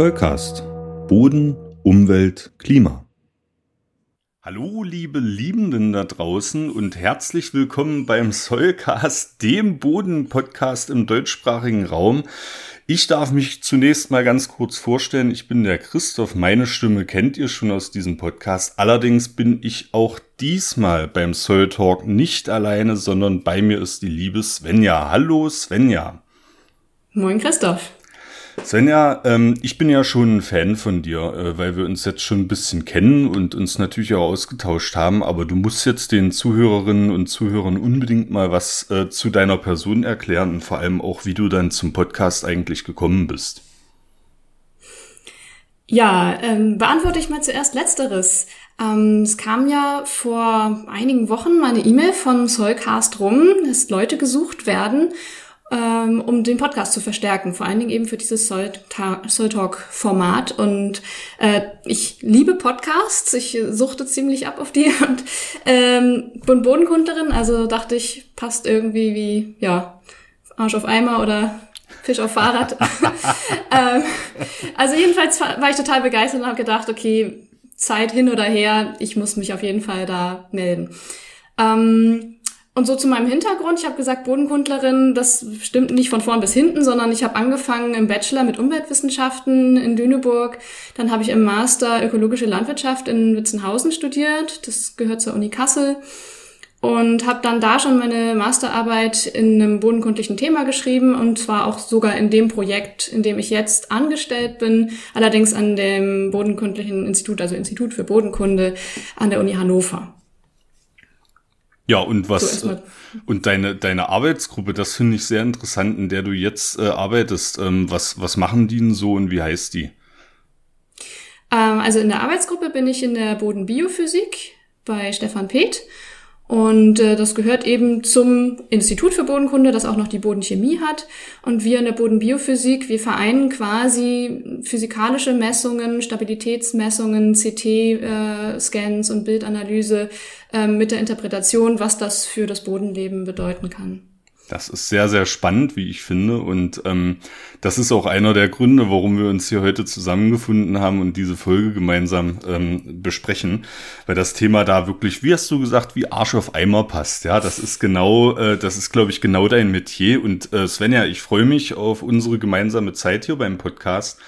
Zollcast. Boden, Umwelt, Klima. Hallo, liebe Liebenden da draußen und herzlich willkommen beim Soilcast, dem Boden-Podcast im deutschsprachigen Raum. Ich darf mich zunächst mal ganz kurz vorstellen. Ich bin der Christoph. Meine Stimme kennt ihr schon aus diesem Podcast. Allerdings bin ich auch diesmal beim Soil Talk nicht alleine, sondern bei mir ist die liebe Svenja. Hallo, Svenja. Moin, Christoph. Svenja, ähm, ich bin ja schon ein Fan von dir, äh, weil wir uns jetzt schon ein bisschen kennen und uns natürlich auch ausgetauscht haben, aber du musst jetzt den Zuhörerinnen und Zuhörern unbedingt mal was äh, zu deiner Person erklären und vor allem auch, wie du dann zum Podcast eigentlich gekommen bist. Ja, ähm, beantworte ich mal zuerst Letzteres. Ähm, es kam ja vor einigen Wochen mal eine E-Mail von Soulcast rum, dass Leute gesucht werden ähm, um den Podcast zu verstärken, vor allen Dingen eben für dieses Soul, Talk-Format. Und äh, ich liebe Podcasts, ich suchte ziemlich ab auf die und ähm, bin Bodenkundlerin, also dachte ich, passt irgendwie wie, ja, Arsch auf Eimer oder Fisch auf Fahrrad. ähm, also jedenfalls war ich total begeistert und habe gedacht, okay, Zeit hin oder her, ich muss mich auf jeden Fall da melden. Ähm, und so zu meinem Hintergrund, ich habe gesagt, Bodenkundlerin, das stimmt nicht von vorn bis hinten, sondern ich habe angefangen im Bachelor mit Umweltwissenschaften in Lüneburg. Dann habe ich im Master Ökologische Landwirtschaft in Witzenhausen studiert. Das gehört zur Uni Kassel. Und habe dann da schon meine Masterarbeit in einem bodenkundlichen Thema geschrieben und zwar auch sogar in dem Projekt, in dem ich jetzt angestellt bin, allerdings an dem Bodenkundlichen Institut, also Institut für Bodenkunde an der Uni Hannover. Ja, und was so und deine deine Arbeitsgruppe, das finde ich sehr interessant, in der du jetzt äh, arbeitest. Ähm, was was machen die denn so und wie heißt die? Ähm, also in der Arbeitsgruppe bin ich in der Bodenbiophysik bei Stefan Peth und äh, das gehört eben zum Institut für Bodenkunde, das auch noch die Bodenchemie hat. Und wir in der Bodenbiophysik, wir vereinen quasi physikalische Messungen, Stabilitätsmessungen, CT-Scans äh, und Bildanalyse äh, mit der Interpretation, was das für das Bodenleben bedeuten kann. Das ist sehr, sehr spannend, wie ich finde. Und ähm, das ist auch einer der Gründe, warum wir uns hier heute zusammengefunden haben und diese Folge gemeinsam ähm, besprechen. Weil das Thema da wirklich, wie hast du gesagt, wie Arsch auf Eimer passt. Ja, das ist genau, äh, das ist, glaube ich, genau dein Metier. Und äh, Svenja, ich freue mich auf unsere gemeinsame Zeit hier beim Podcast.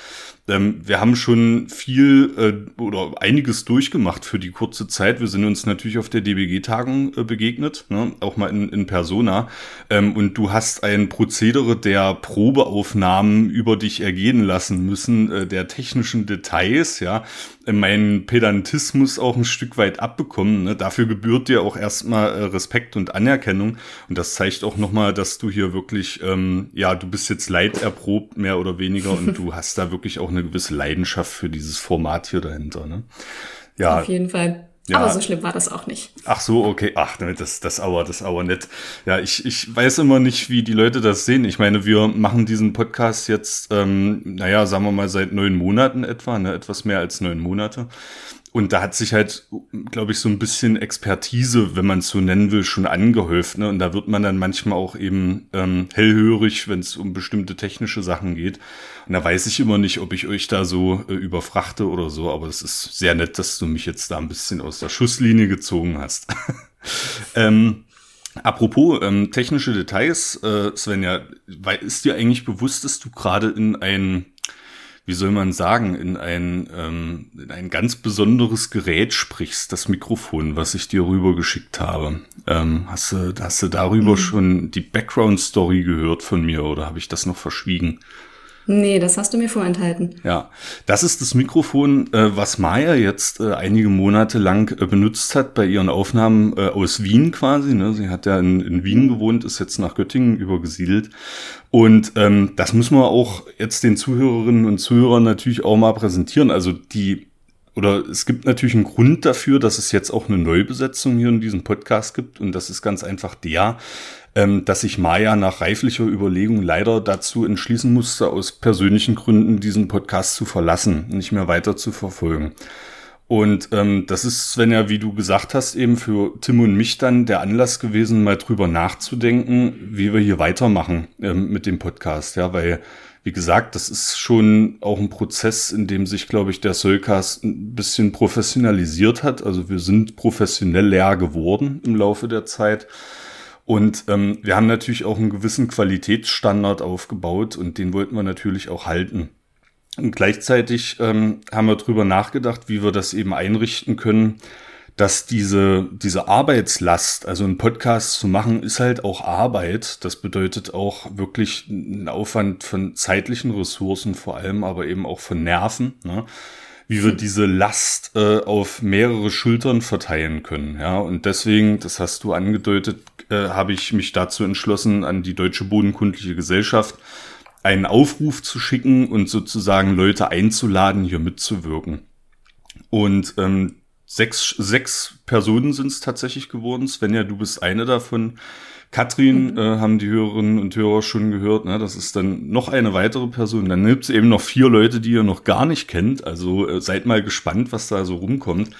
Ähm, wir haben schon viel äh, oder einiges durchgemacht für die kurze Zeit. Wir sind uns natürlich auf der DBG-Tagung äh, begegnet, ne? auch mal in, in Persona. Ähm, und du hast ein Prozedere der Probeaufnahmen über dich ergehen lassen müssen, äh, der technischen Details, ja, meinen Pedantismus auch ein Stück weit abbekommen. Ne? Dafür gebührt dir auch erstmal äh, Respekt und Anerkennung. Und das zeigt auch nochmal, dass du hier wirklich, ähm, ja, du bist jetzt leiderprobt, mehr oder weniger, und du hast da wirklich auch eine gewisse Leidenschaft für dieses Format hier dahinter. Ne? Ja. Auf jeden Fall. Ja. Aber so schlimm war das auch nicht. Ach so, okay. Ach, das, das aber, das aber nett. Ja, ich, ich weiß immer nicht, wie die Leute das sehen. Ich meine, wir machen diesen Podcast jetzt, ähm, naja, sagen wir mal seit neun Monaten etwa, ne, etwas mehr als neun Monate. Und da hat sich halt, glaube ich, so ein bisschen Expertise, wenn man es so nennen will, schon angehäuft. Ne? Und da wird man dann manchmal auch eben ähm, hellhörig, wenn es um bestimmte technische Sachen geht. Und da weiß ich immer nicht, ob ich euch da so äh, überfrachte oder so. Aber es ist sehr nett, dass du mich jetzt da ein bisschen aus der Schusslinie gezogen hast. ähm, Apropos ähm, technische Details, äh, Svenja, ist dir eigentlich bewusst, dass du gerade in ein wie soll man sagen, in ein, ähm, in ein ganz besonderes Gerät sprichst, das Mikrofon, was ich dir rübergeschickt habe. Ähm, hast, du, hast du darüber mhm. schon die Background-Story gehört von mir oder habe ich das noch verschwiegen? Nee, das hast du mir vorenthalten. Ja, das ist das Mikrofon, äh, was Maya jetzt äh, einige Monate lang äh, benutzt hat bei ihren Aufnahmen äh, aus Wien quasi. Ne? Sie hat ja in, in Wien gewohnt, ist jetzt nach Göttingen übergesiedelt. Und ähm, das müssen wir auch jetzt den Zuhörerinnen und Zuhörern natürlich auch mal präsentieren. Also die oder es gibt natürlich einen Grund dafür, dass es jetzt auch eine Neubesetzung hier in diesem Podcast gibt. Und das ist ganz einfach der, ähm, dass sich Maya nach reiflicher Überlegung leider dazu entschließen musste, aus persönlichen Gründen diesen Podcast zu verlassen, nicht mehr weiter zu verfolgen. Und ähm, das ist, wenn ja, wie du gesagt hast, eben für Tim und mich dann der Anlass gewesen, mal drüber nachzudenken, wie wir hier weitermachen ähm, mit dem Podcast. Ja, weil, wie gesagt, das ist schon auch ein Prozess, in dem sich, glaube ich, der Soulcast ein bisschen professionalisiert hat. Also wir sind professionell leer geworden im Laufe der Zeit. Und ähm, wir haben natürlich auch einen gewissen Qualitätsstandard aufgebaut und den wollten wir natürlich auch halten. Und gleichzeitig ähm, haben wir drüber nachgedacht, wie wir das eben einrichten können, dass diese, diese Arbeitslast, also einen Podcast zu machen, ist halt auch Arbeit. Das bedeutet auch wirklich einen Aufwand von zeitlichen Ressourcen vor allem, aber eben auch von Nerven. Ne? wie wir diese Last äh, auf mehrere Schultern verteilen können. Ja, und deswegen, das hast du angedeutet, äh, habe ich mich dazu entschlossen, an die Deutsche Bodenkundliche Gesellschaft einen Aufruf zu schicken und sozusagen Leute einzuladen, hier mitzuwirken. Und ähm, sechs, sechs Personen sind es tatsächlich geworden. Svenja, du bist eine davon. Katrin mhm. äh, haben die Hörerinnen und Hörer schon gehört. Ne? Das ist dann noch eine weitere Person. Dann gibt es eben noch vier Leute, die ihr noch gar nicht kennt. Also äh, seid mal gespannt, was da so rumkommt.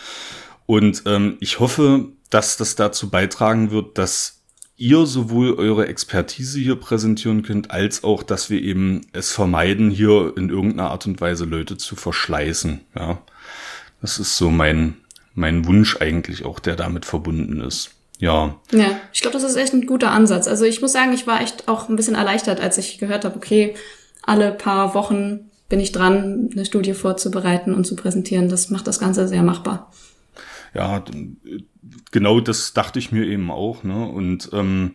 Und ähm, ich hoffe, dass das dazu beitragen wird, dass ihr sowohl eure Expertise hier präsentieren könnt, als auch, dass wir eben es vermeiden, hier in irgendeiner Art und Weise Leute zu verschleißen. Ja, das ist so mein, mein Wunsch eigentlich auch, der damit verbunden ist. Ja. Ja, ich glaube, das ist echt ein guter Ansatz. Also ich muss sagen, ich war echt auch ein bisschen erleichtert, als ich gehört habe, okay, alle paar Wochen bin ich dran, eine Studie vorzubereiten und zu präsentieren. Das macht das Ganze sehr machbar. Ja, genau das dachte ich mir eben auch. Ne? Und ähm,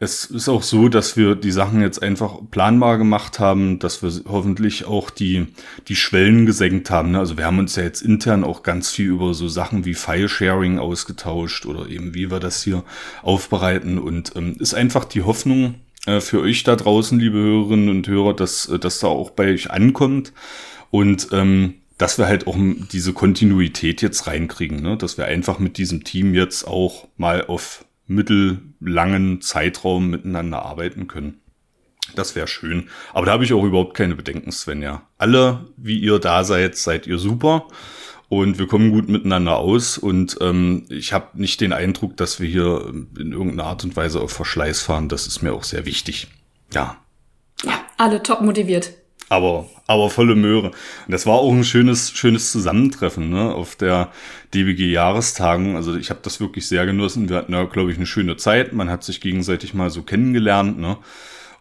es ist auch so, dass wir die Sachen jetzt einfach planbar gemacht haben, dass wir hoffentlich auch die, die Schwellen gesenkt haben. Ne? Also wir haben uns ja jetzt intern auch ganz viel über so Sachen wie File-Sharing ausgetauscht oder eben wie wir das hier aufbereiten. Und ähm, ist einfach die Hoffnung äh, für euch da draußen, liebe Hörerinnen und Hörer, dass äh, das da auch bei euch ankommt. Und ähm, dass wir halt auch diese Kontinuität jetzt reinkriegen, ne? dass wir einfach mit diesem Team jetzt auch mal auf mittellangen Zeitraum miteinander arbeiten können. Das wäre schön. Aber da habe ich auch überhaupt keine Bedenken, Svenja. Alle, wie ihr da seid, seid ihr super. Und wir kommen gut miteinander aus. Und ähm, ich habe nicht den Eindruck, dass wir hier in irgendeiner Art und Weise auf Verschleiß fahren. Das ist mir auch sehr wichtig. Ja. Ja, alle top motiviert aber, aber volle Möhre. Und das war auch ein schönes, schönes Zusammentreffen ne, auf der DBG-Jahrestagung. Also ich habe das wirklich sehr genossen. Wir hatten ja, glaube ich, eine schöne Zeit. Man hat sich gegenseitig mal so kennengelernt. Ne?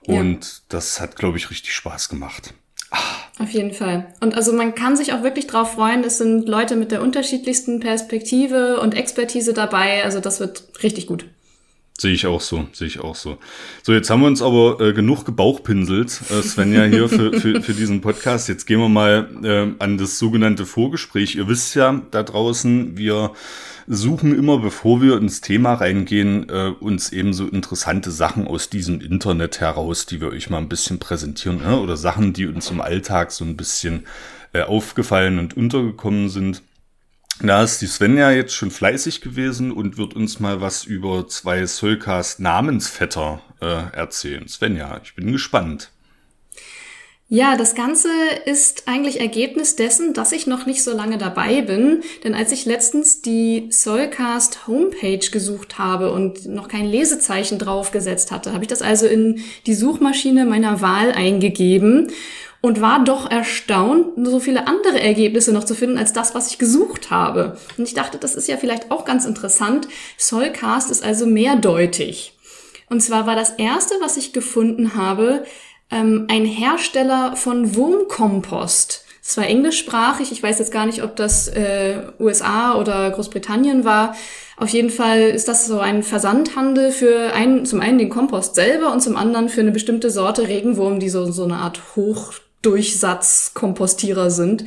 Und ja. das hat, glaube ich, richtig Spaß gemacht. Ah. Auf jeden Fall. Und also man kann sich auch wirklich drauf freuen. Es sind Leute mit der unterschiedlichsten Perspektive und Expertise dabei. Also das wird richtig gut. Sehe ich auch so, sehe ich auch so. So, jetzt haben wir uns aber äh, genug gebauchpinselt, äh, Svenja, hier für, für, für diesen Podcast. Jetzt gehen wir mal äh, an das sogenannte Vorgespräch. Ihr wisst ja da draußen, wir suchen immer, bevor wir ins Thema reingehen, äh, uns eben so interessante Sachen aus diesem Internet heraus, die wir euch mal ein bisschen präsentieren, ne? oder Sachen, die uns im Alltag so ein bisschen äh, aufgefallen und untergekommen sind. Da ist die Svenja jetzt schon fleißig gewesen und wird uns mal was über zwei Soulcast Namensvetter äh, erzählen. Svenja, ich bin gespannt. Ja, das Ganze ist eigentlich Ergebnis dessen, dass ich noch nicht so lange dabei bin. Denn als ich letztens die Soulcast Homepage gesucht habe und noch kein Lesezeichen draufgesetzt hatte, habe ich das also in die Suchmaschine meiner Wahl eingegeben und war doch erstaunt, so viele andere Ergebnisse noch zu finden als das, was ich gesucht habe. Und ich dachte, das ist ja vielleicht auch ganz interessant. Soulcast ist also mehrdeutig. Und zwar war das erste, was ich gefunden habe, ähm, ein Hersteller von Wurmkompost. Es war englischsprachig. Ich weiß jetzt gar nicht, ob das äh, USA oder Großbritannien war. Auf jeden Fall ist das so ein Versandhandel für einen, zum einen den Kompost selber und zum anderen für eine bestimmte Sorte Regenwurm, die so, so eine Art Hoch Durchsatzkompostierer sind.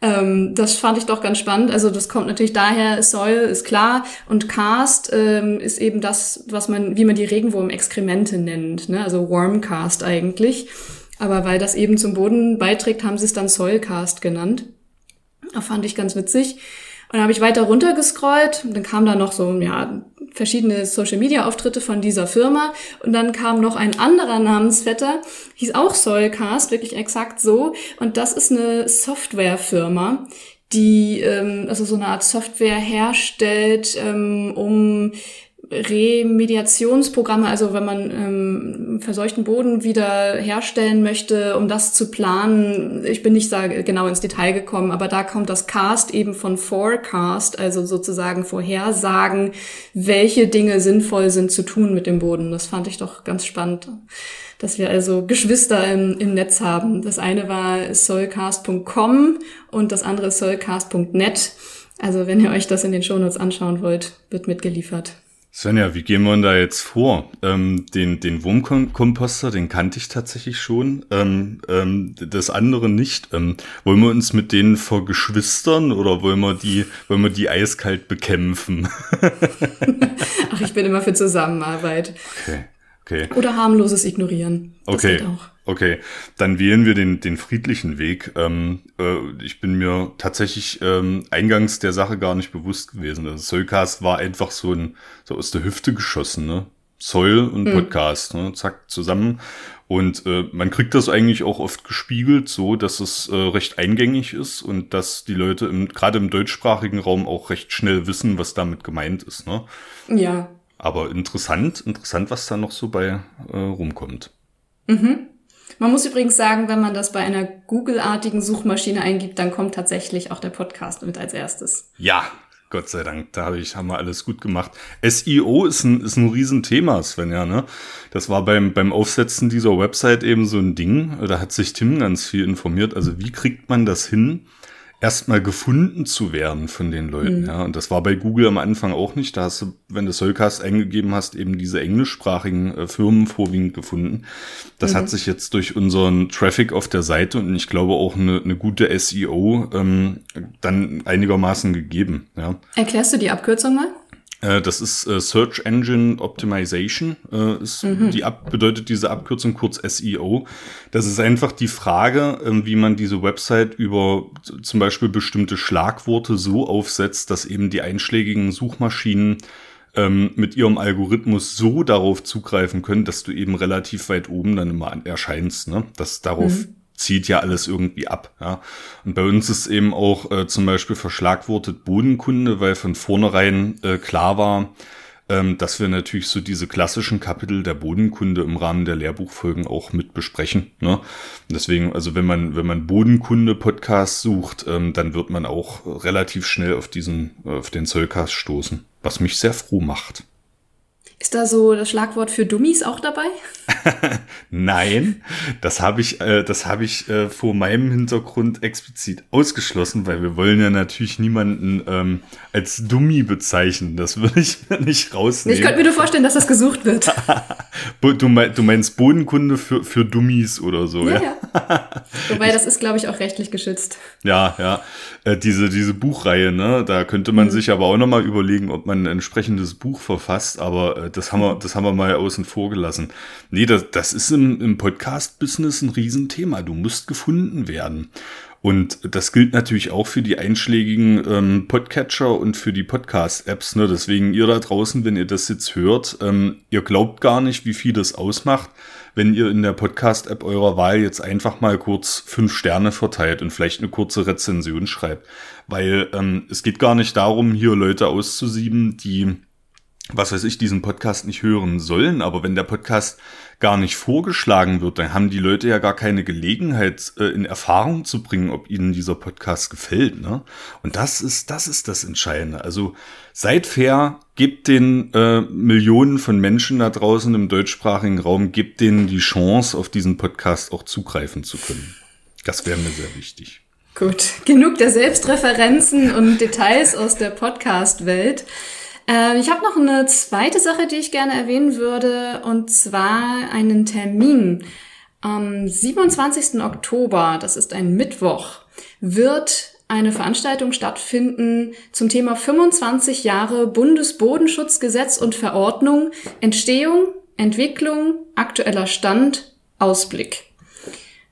Ähm, das fand ich doch ganz spannend. Also das kommt natürlich daher, Soil ist klar und Cast ähm, ist eben das, was man, wie man die Regenwurmexkremente nennt, ne? also Wormcast eigentlich. Aber weil das eben zum Boden beiträgt, haben sie es dann Soilcast genannt. Das fand ich ganz witzig. Und dann habe ich weiter runtergescrollt dann kam da noch so, ja, verschiedene Social-Media-Auftritte von dieser Firma. Und dann kam noch ein anderer Namensvetter, hieß auch Soilcast, wirklich exakt so. Und das ist eine Softwarefirma, die ähm, also so eine Art Software herstellt, ähm, um Remediationsprogramme, also wenn man ähm, verseuchten Boden wieder herstellen möchte, um das zu planen. Ich bin nicht genau ins Detail gekommen, aber da kommt das Cast eben von Forecast, also sozusagen Vorhersagen, welche Dinge sinnvoll sind zu tun mit dem Boden. Das fand ich doch ganz spannend, dass wir also Geschwister im, im Netz haben. Das eine war soulcast.com und das andere soulcast.net. Also wenn ihr euch das in den Shownotes anschauen wollt, wird mitgeliefert. Svenja, wie gehen wir denn da jetzt vor? Ähm, den, den Wurmkomposter, den kannte ich tatsächlich schon. Ähm, ähm, das andere nicht. Ähm, wollen wir uns mit denen vergeschwistern oder wollen wir die, wollen wir die eiskalt bekämpfen? Ach, ich bin immer für Zusammenarbeit. Okay. Okay. Oder harmloses Ignorieren. Das okay. Okay, dann wählen wir den, den friedlichen Weg. Ähm, äh, ich bin mir tatsächlich ähm, eingangs der Sache gar nicht bewusst gewesen. Also Soulcast war einfach so ein so aus der Hüfte geschossen, ne? Soul und hm. Podcast, mhm. ne? zack, zusammen. Und äh, man kriegt das eigentlich auch oft gespiegelt, so dass es äh, recht eingängig ist und dass die Leute im, gerade im deutschsprachigen Raum auch recht schnell wissen, was damit gemeint ist. Ne? Ja. Aber interessant, interessant, was da noch so bei äh, rumkommt. Mhm. Man muss übrigens sagen, wenn man das bei einer Google-artigen Suchmaschine eingibt, dann kommt tatsächlich auch der Podcast mit als erstes. Ja, Gott sei Dank, da habe ich, haben wir alles gut gemacht. SEO ist ein, ist ein Riesenthema, Svenja, ne? Das war beim, beim Aufsetzen dieser Website eben so ein Ding. Da hat sich Tim ganz viel informiert. Also wie kriegt man das hin, erstmal gefunden zu werden von den Leuten. Mhm. Ja, und das war bei Google am Anfang auch nicht. Da hast du, wenn du Soulcast eingegeben hast, eben diese englischsprachigen äh, Firmen vorwiegend gefunden. Das mhm. hat sich jetzt durch unseren Traffic auf der Seite und ich glaube auch eine, eine gute SEO ähm, dann einigermaßen gegeben. Ja. Erklärst du die Abkürzung mal? Äh, das ist äh, Search Engine Optimization, äh, ist mhm. die ab, bedeutet diese Abkürzung kurz SEO. Das ist einfach die Frage, ähm, wie man diese Website über zum Beispiel bestimmte Schlagworte so aufsetzt, dass eben die einschlägigen Suchmaschinen ähm, mit ihrem Algorithmus so darauf zugreifen können, dass du eben relativ weit oben dann immer erscheinst, ne? Dass darauf mhm zieht ja alles irgendwie ab. Ja. Und bei uns ist eben auch äh, zum Beispiel verschlagwortet Bodenkunde, weil von vornherein äh, klar war, ähm, dass wir natürlich so diese klassischen Kapitel der Bodenkunde im Rahmen der Lehrbuchfolgen auch mit besprechen. Ne? deswegen, also wenn man, wenn man Bodenkunde-Podcast sucht, ähm, dann wird man auch relativ schnell auf diesen, auf den Zollcast stoßen, was mich sehr froh macht. Ist da so das Schlagwort für Dummies auch dabei? Nein, das habe ich, äh, das habe ich äh, vor meinem Hintergrund explizit ausgeschlossen, weil wir wollen ja natürlich niemanden ähm, als Dummy bezeichnen. Das würde ich nicht rausnehmen. Ich könnte mir nur vorstellen, dass das gesucht wird. du, mein, du, meinst Bodenkunde für, für Dummies oder so, ja? ja? ja. Wobei, das ist, glaube ich, auch rechtlich geschützt. Ja, ja. Äh, diese, diese Buchreihe, ne, da könnte man mhm. sich aber auch nochmal überlegen, ob man ein entsprechendes Buch verfasst, aber äh, das haben wir, das haben wir mal außen vor gelassen. Nee, das, das ist im, im Podcast-Business ein Riesenthema. Du musst gefunden werden. Und das gilt natürlich auch für die einschlägigen ähm, Podcatcher und für die Podcast-Apps. Ne? Deswegen ihr da draußen, wenn ihr das jetzt hört, ähm, ihr glaubt gar nicht, wie viel das ausmacht, wenn ihr in der Podcast-App eurer Wahl jetzt einfach mal kurz fünf Sterne verteilt und vielleicht eine kurze Rezension schreibt. Weil ähm, es geht gar nicht darum, hier Leute auszusieben, die was weiß ich, diesen Podcast nicht hören sollen, aber wenn der Podcast gar nicht vorgeschlagen wird, dann haben die Leute ja gar keine Gelegenheit, äh, in Erfahrung zu bringen, ob ihnen dieser Podcast gefällt. Ne? Und das ist, das ist das Entscheidende. Also seid fair, gebt den äh, Millionen von Menschen da draußen im deutschsprachigen Raum, gebt denen die Chance, auf diesen Podcast auch zugreifen zu können. Das wäre mir sehr wichtig. Gut, genug der Selbstreferenzen und Details aus der Podcast-Welt. Äh, ich habe noch eine zweite Sache, die ich gerne erwähnen würde, und zwar einen Termin. Am 27. Oktober, das ist ein Mittwoch, wird eine Veranstaltung stattfinden zum Thema 25 Jahre Bundesbodenschutzgesetz und Verordnung, Entstehung, Entwicklung, aktueller Stand, Ausblick.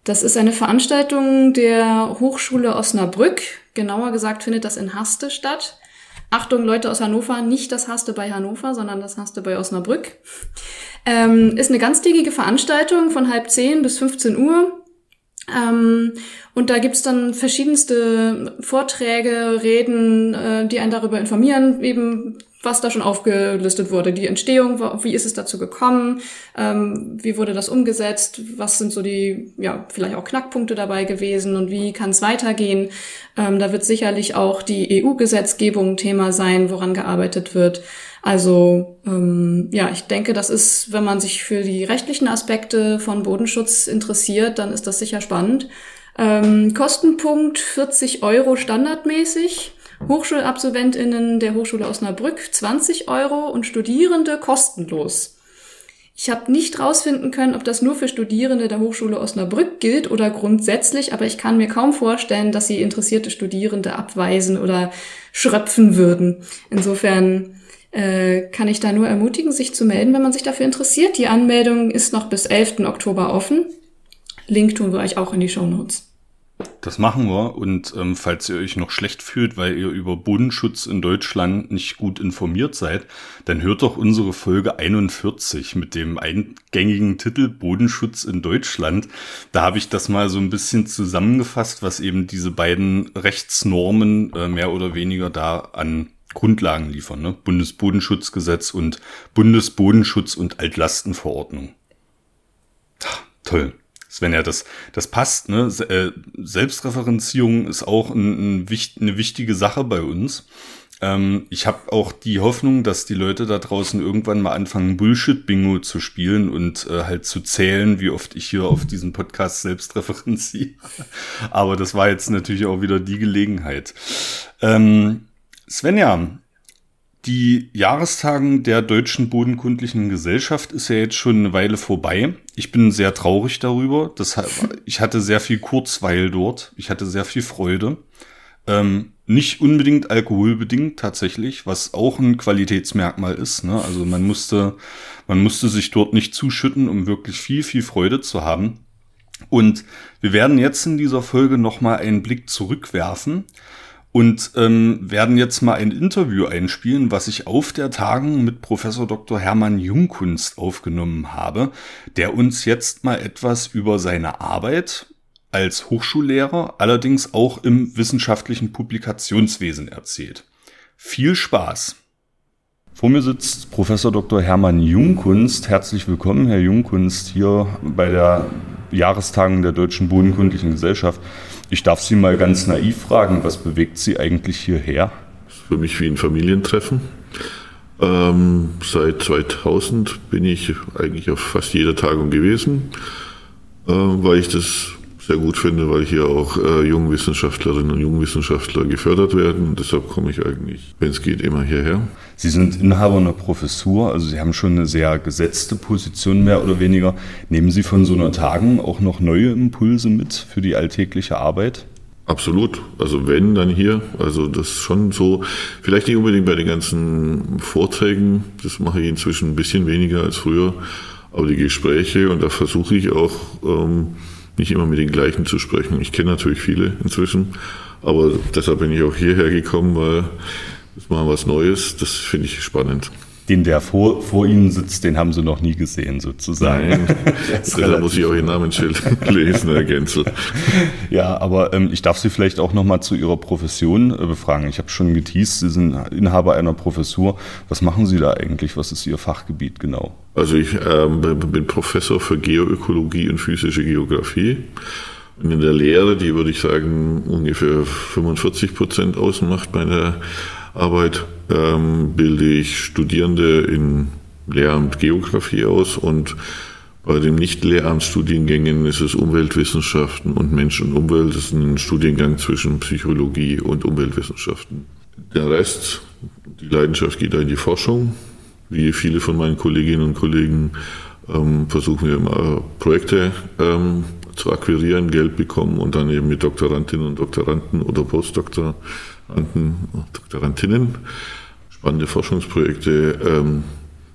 Das ist eine Veranstaltung der Hochschule Osnabrück. Genauer gesagt findet das in Haste statt. Achtung, Leute aus Hannover, nicht das Haste bei Hannover, sondern das Haste bei Osnabrück. Ähm, ist eine ganztägige Veranstaltung von halb zehn bis 15 Uhr. Ähm, und da gibt's dann verschiedenste Vorträge, Reden, äh, die einen darüber informieren, eben was da schon aufgelistet wurde. Die Entstehung, wie ist es dazu gekommen, ähm, wie wurde das umgesetzt, was sind so die, ja, vielleicht auch Knackpunkte dabei gewesen und wie kann es weitergehen. Ähm, da wird sicherlich auch die EU-Gesetzgebung Thema sein, woran gearbeitet wird. Also ähm, ja, ich denke, das ist, wenn man sich für die rechtlichen Aspekte von Bodenschutz interessiert, dann ist das sicher spannend. Ähm, Kostenpunkt 40 Euro standardmäßig. HochschulabsolventInnen der Hochschule Osnabrück 20 Euro und Studierende kostenlos. Ich habe nicht rausfinden können, ob das nur für Studierende der Hochschule Osnabrück gilt oder grundsätzlich, aber ich kann mir kaum vorstellen, dass sie interessierte Studierende abweisen oder schröpfen würden. Insofern äh, kann ich da nur ermutigen, sich zu melden, wenn man sich dafür interessiert. Die Anmeldung ist noch bis 11. Oktober offen. Link tun wir euch auch in die Show Notes. Das machen wir. Und ähm, falls ihr euch noch schlecht fühlt, weil ihr über Bodenschutz in Deutschland nicht gut informiert seid, dann hört doch unsere Folge 41 mit dem eingängigen Titel Bodenschutz in Deutschland. Da habe ich das mal so ein bisschen zusammengefasst, was eben diese beiden Rechtsnormen äh, mehr oder weniger da an Grundlagen liefern. Ne? Bundesbodenschutzgesetz und Bundesbodenschutz- und Altlastenverordnung. Ach, toll. Svenja, das, das passt, ne? Äh, Selbstreferenzierung ist auch ein, ein, eine wichtige Sache bei uns. Ähm, ich habe auch die Hoffnung, dass die Leute da draußen irgendwann mal anfangen, Bullshit-Bingo zu spielen und äh, halt zu zählen, wie oft ich hier auf diesen Podcast selbst referenziere. Aber das war jetzt natürlich auch wieder die Gelegenheit. Ähm, Svenja, die Jahrestagen der Deutschen Bodenkundlichen Gesellschaft ist ja jetzt schon eine Weile vorbei. Ich bin sehr traurig darüber. Das, ich hatte sehr viel Kurzweil dort. Ich hatte sehr viel Freude. Ähm, nicht unbedingt alkoholbedingt tatsächlich, was auch ein Qualitätsmerkmal ist. Ne? Also man musste, man musste sich dort nicht zuschütten, um wirklich viel, viel Freude zu haben. Und wir werden jetzt in dieser Folge nochmal einen Blick zurückwerfen und ähm, werden jetzt mal ein Interview einspielen, was ich auf der Tagung mit Professor Dr. Hermann Jungkunst aufgenommen habe, der uns jetzt mal etwas über seine Arbeit als Hochschullehrer, allerdings auch im wissenschaftlichen Publikationswesen erzählt. Viel Spaß! Vor mir sitzt Professor Dr. Hermann Jungkunst. Herzlich willkommen, Herr Jungkunst, hier bei der Jahrestagung der Deutschen Bodenkundlichen Gesellschaft. Ich darf Sie mal ganz naiv fragen, was bewegt Sie eigentlich hierher? Für mich wie ein Familientreffen. Ähm, seit 2000 bin ich eigentlich auf fast jeder Tagung gewesen, äh, weil ich das sehr gut finde, weil hier auch äh, Jungwissenschaftlerinnen und Jungwissenschaftler gefördert werden. Und deshalb komme ich eigentlich, wenn es geht, immer hierher. Sie sind Inhaber einer Professur, also Sie haben schon eine sehr gesetzte Position mehr oder weniger. Nehmen Sie von so einer Tagung auch noch neue Impulse mit für die alltägliche Arbeit? Absolut. Also wenn, dann hier. Also das ist schon so, vielleicht nicht unbedingt bei den ganzen Vorträgen, das mache ich inzwischen ein bisschen weniger als früher, aber die Gespräche und da versuche ich auch ähm, nicht immer mit den gleichen zu sprechen. Ich kenne natürlich viele inzwischen, aber deshalb bin ich auch hierher gekommen, weil das mal was Neues, das finde ich spannend. Den, der vor, vor Ihnen sitzt, den haben Sie noch nie gesehen, sozusagen. Nein, da muss ich auch Ihr Namensschild lesen, Herr Genzel. Ja, aber ähm, ich darf Sie vielleicht auch noch mal zu Ihrer Profession äh, befragen. Ich habe schon geteased, Sie sind Inhaber einer Professur. Was machen Sie da eigentlich? Was ist Ihr Fachgebiet genau? Also ich ähm, bin Professor für Geoökologie und physische Geografie. Und in der Lehre, die würde ich sagen ungefähr 45 Prozent ausmacht meiner Arbeit, ähm, bilde ich Studierende in Lehramt Geografie aus und bei den Nicht-Lehramtsstudiengängen ist es Umweltwissenschaften und Mensch und Umwelt. Das ist ein Studiengang zwischen Psychologie und Umweltwissenschaften. Der Rest, die Leidenschaft geht in die Forschung. Wie viele von meinen Kolleginnen und Kollegen ähm, versuchen wir immer Projekte ähm, zu akquirieren, Geld bekommen und dann eben mit Doktorandinnen und Doktoranden oder Postdoktor Doktorandinnen spannende Forschungsprojekte ähm,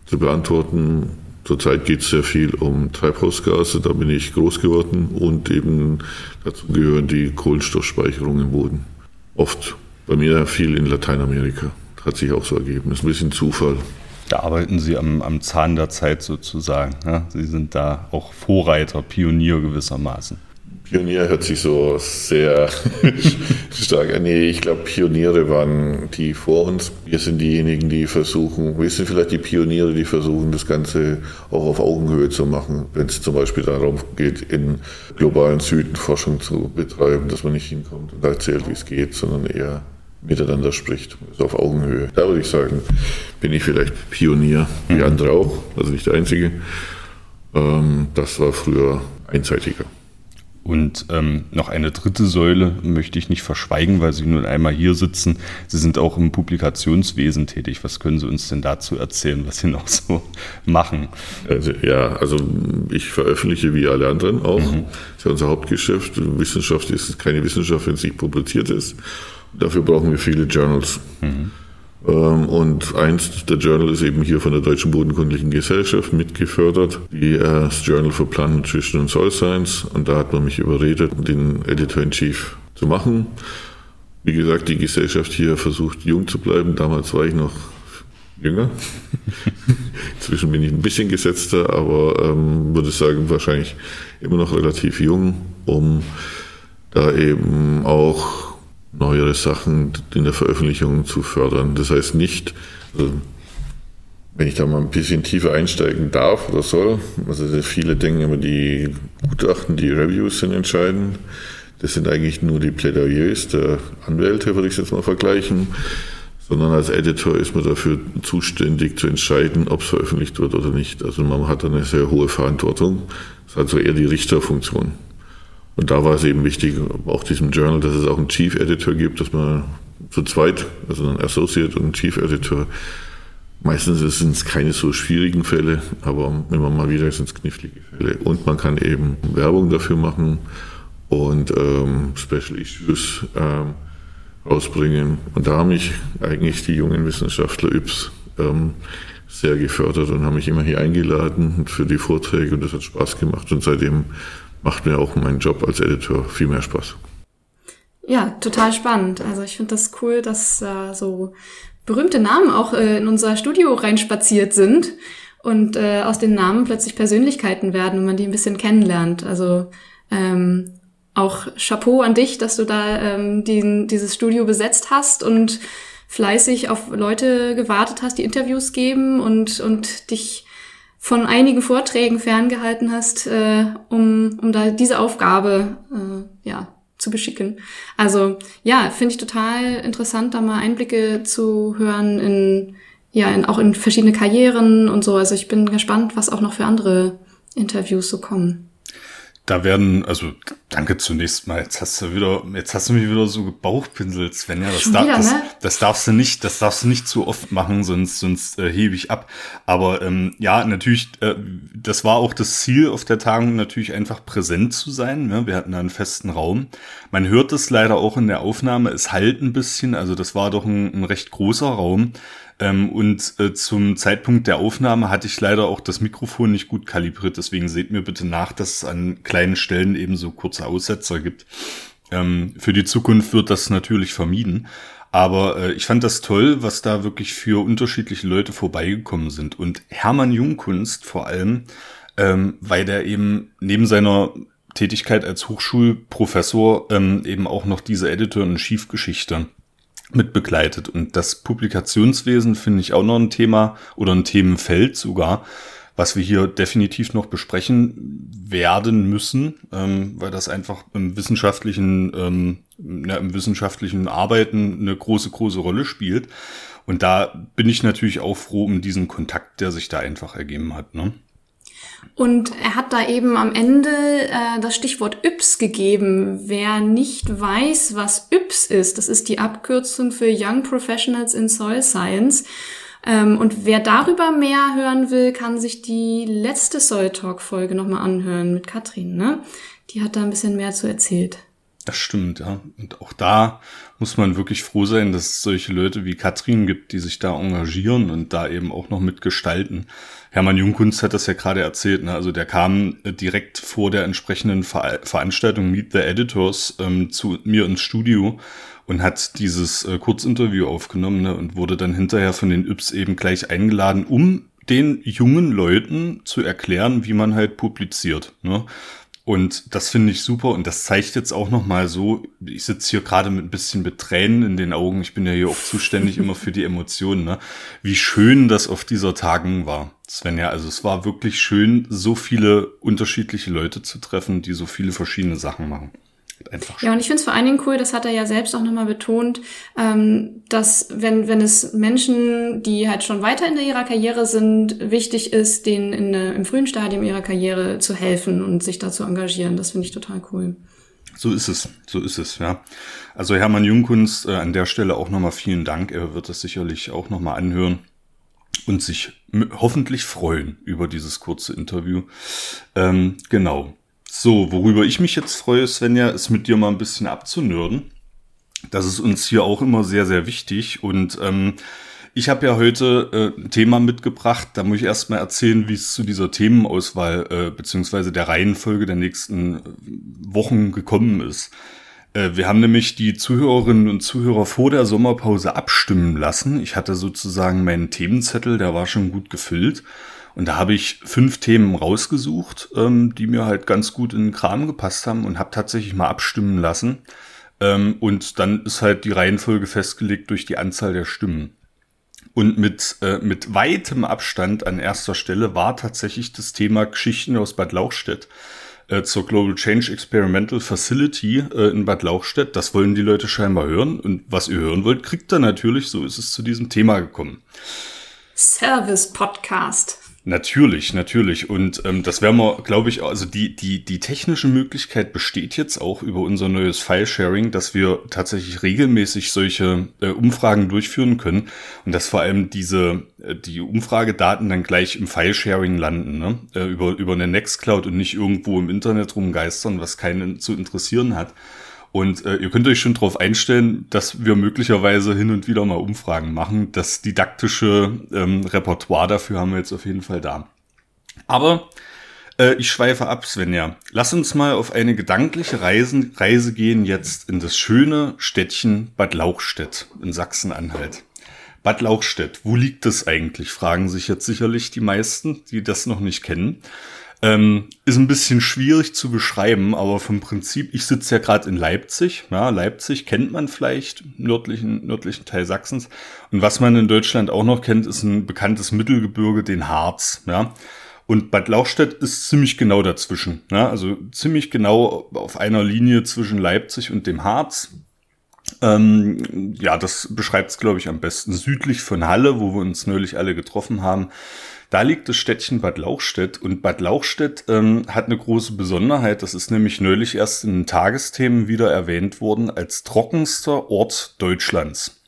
zu beantworten. Zurzeit geht es sehr viel um Treibhausgase, da bin ich groß geworden und eben dazu gehören die Kohlenstoffspeicherung im Boden. Oft bei mir viel in Lateinamerika. Hat sich auch so ergeben. Das ist ein bisschen Zufall. Da arbeiten Sie am, am Zahn der Zeit sozusagen. Ja? Sie sind da auch Vorreiter, Pionier gewissermaßen. Pionier hört sich so sehr stark an. Nee, ich glaube, Pioniere waren die vor uns. Wir sind diejenigen, die versuchen, wir sind vielleicht die Pioniere, die versuchen, das Ganze auch auf Augenhöhe zu machen. Wenn es zum Beispiel darum geht, in globalen Süden Forschung zu betreiben, dass man nicht hinkommt und erzählt, wie es geht, sondern eher miteinander spricht, also auf Augenhöhe. Da würde ich sagen, bin ich vielleicht Pionier, wie mhm. andere auch, also nicht der Einzige. Ähm, das war früher einseitiger. Und ähm, noch eine dritte Säule möchte ich nicht verschweigen, weil Sie nun einmal hier sitzen. Sie sind auch im Publikationswesen tätig. Was können Sie uns denn dazu erzählen, was Sie noch so machen? Also, ja, also ich veröffentliche wie alle anderen auch. Mhm. Das ist ja unser Hauptgeschäft. Wissenschaft ist keine Wissenschaft, wenn es nicht publiziert ist. Dafür brauchen wir viele Journals. Mhm. Ähm, und eins der Journal ist eben hier von der Deutschen Bodenkundlichen Gesellschaft mitgefördert, die äh, das Journal for Plant Nutrition and Soil Science. Und da hat man mich überredet, den Editor-in-Chief zu machen. Wie gesagt, die Gesellschaft hier versucht jung zu bleiben. Damals war ich noch jünger. Inzwischen bin ich ein bisschen gesetzter, aber ähm, würde sagen, wahrscheinlich immer noch relativ jung, um da eben auch neuere Sachen in der Veröffentlichung zu fördern. Das heißt nicht, also wenn ich da mal ein bisschen tiefer einsteigen darf oder soll, also viele denken immer, die Gutachten, die Reviews sind entscheidend. Das sind eigentlich nur die Plädoyers der Anwälte, würde ich jetzt mal vergleichen. Sondern als Editor ist man dafür zuständig zu entscheiden, ob es veröffentlicht wird oder nicht. Also man hat eine sehr hohe Verantwortung. Das ist also eher die Richterfunktion. Und da war es eben wichtig, auch diesem Journal, dass es auch einen Chief Editor gibt, dass man zu zweit, also einen Associate und einen Chief Editor, meistens sind es keine so schwierigen Fälle, aber immer mal wieder sind es knifflige Fälle. Und man kann eben Werbung dafür machen und ähm, Special Issues ähm, rausbringen. Und da haben mich eigentlich die jungen Wissenschaftler YPS ähm, sehr gefördert und haben mich immer hier eingeladen für die Vorträge und das hat Spaß gemacht und seitdem macht mir auch mein Job als Editor viel mehr Spaß. Ja, total spannend. Also ich finde das cool, dass äh, so berühmte Namen auch äh, in unser Studio reinspaziert sind und äh, aus den Namen plötzlich Persönlichkeiten werden und man die ein bisschen kennenlernt. Also ähm, auch Chapeau an dich, dass du da ähm, die, dieses Studio besetzt hast und fleißig auf Leute gewartet hast, die Interviews geben und, und dich von einigen Vorträgen ferngehalten hast, äh, um, um da diese Aufgabe äh, ja, zu beschicken. Also ja, finde ich total interessant, da mal Einblicke zu hören in ja in, auch in verschiedene Karrieren und so. Also ich bin gespannt, was auch noch für andere Interviews so kommen. Da werden, also danke zunächst mal. Jetzt hast du wieder, jetzt hast du mich wieder so gebauchpinselt, Svenja. Das, darf, wieder, das, ne? das darfst du nicht, das darfst du nicht zu oft machen, sonst, sonst äh, hebe ich ab. Aber ähm, ja, natürlich, äh, das war auch das Ziel auf der Tagung, natürlich einfach präsent zu sein. Ne? Wir hatten einen festen Raum. Man hört es leider auch in der Aufnahme, es halt ein bisschen. Also das war doch ein, ein recht großer Raum. Ähm, und äh, zum Zeitpunkt der Aufnahme hatte ich leider auch das Mikrofon nicht gut kalibriert. Deswegen seht mir bitte nach, dass es an kleinen Stellen eben so kurze Aussetzer gibt. Ähm, für die Zukunft wird das natürlich vermieden. Aber äh, ich fand das toll, was da wirklich für unterschiedliche Leute vorbeigekommen sind. Und Hermann Jungkunst vor allem, ähm, weil der eben neben seiner Tätigkeit als Hochschulprofessor ähm, eben auch noch diese Editor- und Schiefgeschichte mit begleitet. Und das Publikationswesen finde ich auch noch ein Thema oder ein Themenfeld sogar, was wir hier definitiv noch besprechen werden müssen, ähm, weil das einfach im wissenschaftlichen, ähm, ja, im wissenschaftlichen Arbeiten eine große, große Rolle spielt. Und da bin ich natürlich auch froh um diesen Kontakt, der sich da einfach ergeben hat. Ne? Und er hat da eben am Ende äh, das Stichwort YPS gegeben. Wer nicht weiß, was YPS ist, das ist die Abkürzung für Young Professionals in Soil Science. Ähm, und wer darüber mehr hören will, kann sich die letzte Soil Talk Folge nochmal anhören mit Katrin. Ne? Die hat da ein bisschen mehr zu erzählt. Das stimmt, ja. Und auch da muss man wirklich froh sein, dass es solche Leute wie Katrin gibt, die sich da engagieren und da eben auch noch mitgestalten. Hermann Jungkunst hat das ja gerade erzählt, ne? also der kam äh, direkt vor der entsprechenden Ver Veranstaltung Meet the Editors ähm, zu mir ins Studio und hat dieses äh, Kurzinterview aufgenommen ne? und wurde dann hinterher von den Yps eben gleich eingeladen, um den jungen Leuten zu erklären, wie man halt publiziert. Ne? Und das finde ich super und das zeigt jetzt auch nochmal so, ich sitze hier gerade mit ein bisschen mit Tränen in den Augen, ich bin ja hier auch zuständig immer für die Emotionen, ne? wie schön das auf dieser Tagung war. Svenja, also es war wirklich schön, so viele unterschiedliche Leute zu treffen, die so viele verschiedene Sachen machen einfach. Ja, und ich finde es vor allen Dingen cool, das hat er ja selbst auch nochmal betont, ähm, dass wenn, wenn es Menschen, die halt schon weiter in ihrer Karriere sind, wichtig ist, denen in, im frühen Stadium ihrer Karriere zu helfen und sich da zu engagieren. Das finde ich total cool. So ist es, so ist es, ja. Also Hermann Jungkunst, äh, an der Stelle auch nochmal vielen Dank. Er wird das sicherlich auch nochmal anhören und sich hoffentlich freuen über dieses kurze Interview. Ähm, genau. So, worüber ich mich jetzt freue, Svenja, ist mit dir mal ein bisschen abzunörden. Das ist uns hier auch immer sehr, sehr wichtig. Und ähm, ich habe ja heute äh, ein Thema mitgebracht. Da muss ich erstmal erzählen, wie es zu dieser Themenauswahl äh, beziehungsweise der Reihenfolge der nächsten äh, Wochen gekommen ist. Äh, wir haben nämlich die Zuhörerinnen und Zuhörer vor der Sommerpause abstimmen lassen. Ich hatte sozusagen meinen Themenzettel, der war schon gut gefüllt. Und da habe ich fünf Themen rausgesucht, ähm, die mir halt ganz gut in den Kram gepasst haben und habe tatsächlich mal abstimmen lassen. Ähm, und dann ist halt die Reihenfolge festgelegt durch die Anzahl der Stimmen. Und mit, äh, mit weitem Abstand an erster Stelle war tatsächlich das Thema Geschichten aus Bad Lauchstädt äh, zur Global Change Experimental Facility äh, in Bad Lauchstädt. Das wollen die Leute scheinbar hören. Und was ihr hören wollt, kriegt ihr natürlich. So ist es zu diesem Thema gekommen. Service Podcast. Natürlich, natürlich. Und ähm, das werden wir, glaube ich, also die, die, die technische Möglichkeit besteht jetzt auch über unser neues File-Sharing, dass wir tatsächlich regelmäßig solche äh, Umfragen durchführen können und dass vor allem diese, äh, die Umfragedaten dann gleich im File-Sharing landen, ne? Äh, über, über eine Nextcloud und nicht irgendwo im Internet rumgeistern, was keinen zu interessieren hat. Und äh, ihr könnt euch schon darauf einstellen, dass wir möglicherweise hin und wieder mal Umfragen machen. Das didaktische ähm, Repertoire dafür haben wir jetzt auf jeden Fall da. Aber äh, ich schweife ab, Svenja. Lass uns mal auf eine gedankliche Reise, Reise gehen jetzt in das schöne Städtchen Bad Lauchstädt in Sachsen-Anhalt. Bad Lauchstädt, wo liegt es eigentlich? Fragen sich jetzt sicherlich die meisten, die das noch nicht kennen. Ähm, ist ein bisschen schwierig zu beschreiben, aber vom Prinzip, ich sitze ja gerade in Leipzig. Ja, Leipzig kennt man vielleicht, nördlichen, nördlichen Teil Sachsens. Und was man in Deutschland auch noch kennt, ist ein bekanntes Mittelgebirge, den Harz. Ja. Und Bad Lauchstädt ist ziemlich genau dazwischen. Ja, also ziemlich genau auf einer Linie zwischen Leipzig und dem Harz. Ähm, ja, das beschreibt es, glaube ich, am besten. Südlich von Halle, wo wir uns neulich alle getroffen haben, da liegt das Städtchen Bad Lauchstädt und Bad Lauchstädt ähm, hat eine große Besonderheit. Das ist nämlich neulich erst in den Tagesthemen wieder erwähnt worden als trockenster Ort Deutschlands.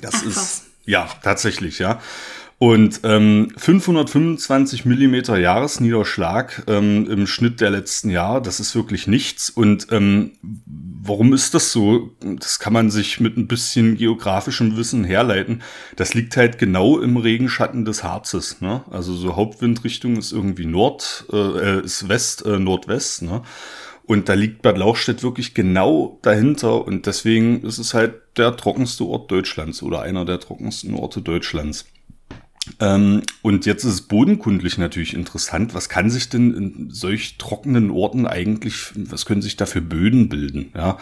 Das Ach, ist ja tatsächlich ja. Und ähm, 525 Millimeter Jahresniederschlag ähm, im Schnitt der letzten Jahre, das ist wirklich nichts. Und ähm, warum ist das so? Das kann man sich mit ein bisschen geografischem Wissen herleiten. Das liegt halt genau im Regenschatten des Harzes. Ne? Also so Hauptwindrichtung ist irgendwie Nord, äh, ist West, äh, Nordwest. Ne? Und da liegt Bad Lauchstädt wirklich genau dahinter. Und deswegen ist es halt der trockenste Ort Deutschlands oder einer der trockensten Orte Deutschlands. Ähm, und jetzt ist es bodenkundlich natürlich interessant. Was kann sich denn in solch trockenen Orten eigentlich, was können sich da für Böden bilden? Ja,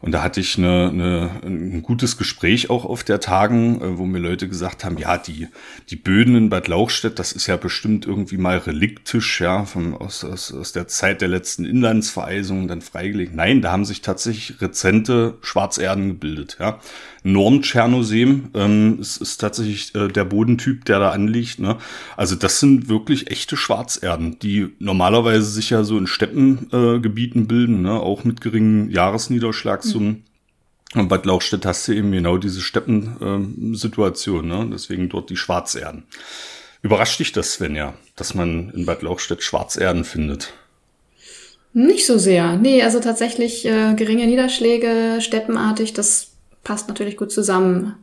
und da hatte ich eine, eine, ein gutes Gespräch auch auf der Tagen, äh, wo mir Leute gesagt haben, ja, die, die Böden in Bad Lauchstädt, das ist ja bestimmt irgendwie mal reliktisch, ja, von, aus, aus, aus der Zeit der letzten Inlandsvereisung dann freigelegt. Nein, da haben sich tatsächlich rezente Schwarzerden gebildet, ja. Norm-Tschernosem ähm, ist, ist tatsächlich äh, der Bodentyp, der da anliegt. Ne? Also das sind wirklich echte Schwarzerden, die normalerweise sich ja so in Steppengebieten äh, bilden, ne? auch mit geringen Jahresniederschlagssummen. Mhm. Und Bad Lauchstädt hast du eben genau diese Steppensituation, ne? deswegen dort die Schwarzerden. Überrascht dich das, Svenja, dass man in Bad Lauchstädt Schwarzerden findet? Nicht so sehr. Nee, also tatsächlich äh, geringe Niederschläge, steppenartig, das passt natürlich gut zusammen.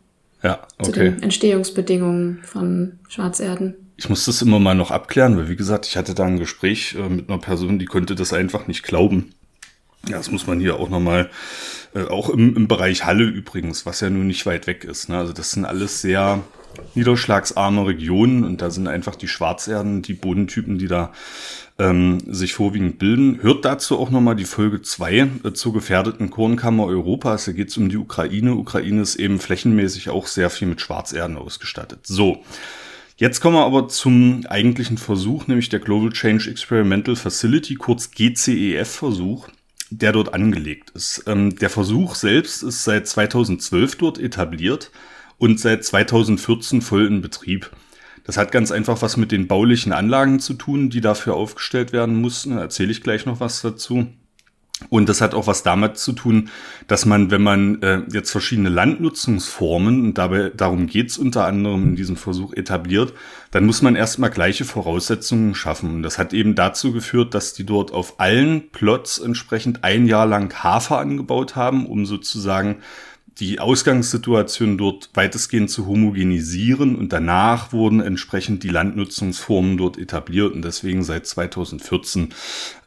Ja, okay. Zu den Entstehungsbedingungen von Schwarzerden. Ich muss das immer mal noch abklären, weil wie gesagt, ich hatte da ein Gespräch äh, mit einer Person, die konnte das einfach nicht glauben. Ja, das muss man hier auch nochmal Äh, auch im, im Bereich Halle übrigens, was ja nun nicht weit weg ist. Ne? Also das sind alles sehr niederschlagsarme Regionen und da sind einfach die Schwarzerden, die Bodentypen, die da ähm, sich vorwiegend bilden. Hört dazu auch nochmal die Folge 2 äh, zur gefährdeten Kornkammer Europas. Da geht es um die Ukraine. Ukraine ist eben flächenmäßig auch sehr viel mit Schwarzerden ausgestattet. So. Jetzt kommen wir aber zum eigentlichen Versuch, nämlich der Global Change Experimental Facility, kurz GCEF-Versuch, der dort angelegt ist. Ähm, der Versuch selbst ist seit 2012 dort etabliert und seit 2014 voll in Betrieb. Das hat ganz einfach was mit den baulichen Anlagen zu tun, die dafür aufgestellt werden mussten. Da erzähle ich gleich noch was dazu. Und das hat auch was damit zu tun, dass man, wenn man äh, jetzt verschiedene Landnutzungsformen, und dabei darum geht's unter anderem in diesem Versuch etabliert, dann muss man erstmal gleiche Voraussetzungen schaffen. Und das hat eben dazu geführt, dass die dort auf allen Plots entsprechend ein Jahr lang Hafer angebaut haben, um sozusagen die Ausgangssituation dort weitestgehend zu homogenisieren und danach wurden entsprechend die Landnutzungsformen dort etabliert und deswegen seit 2014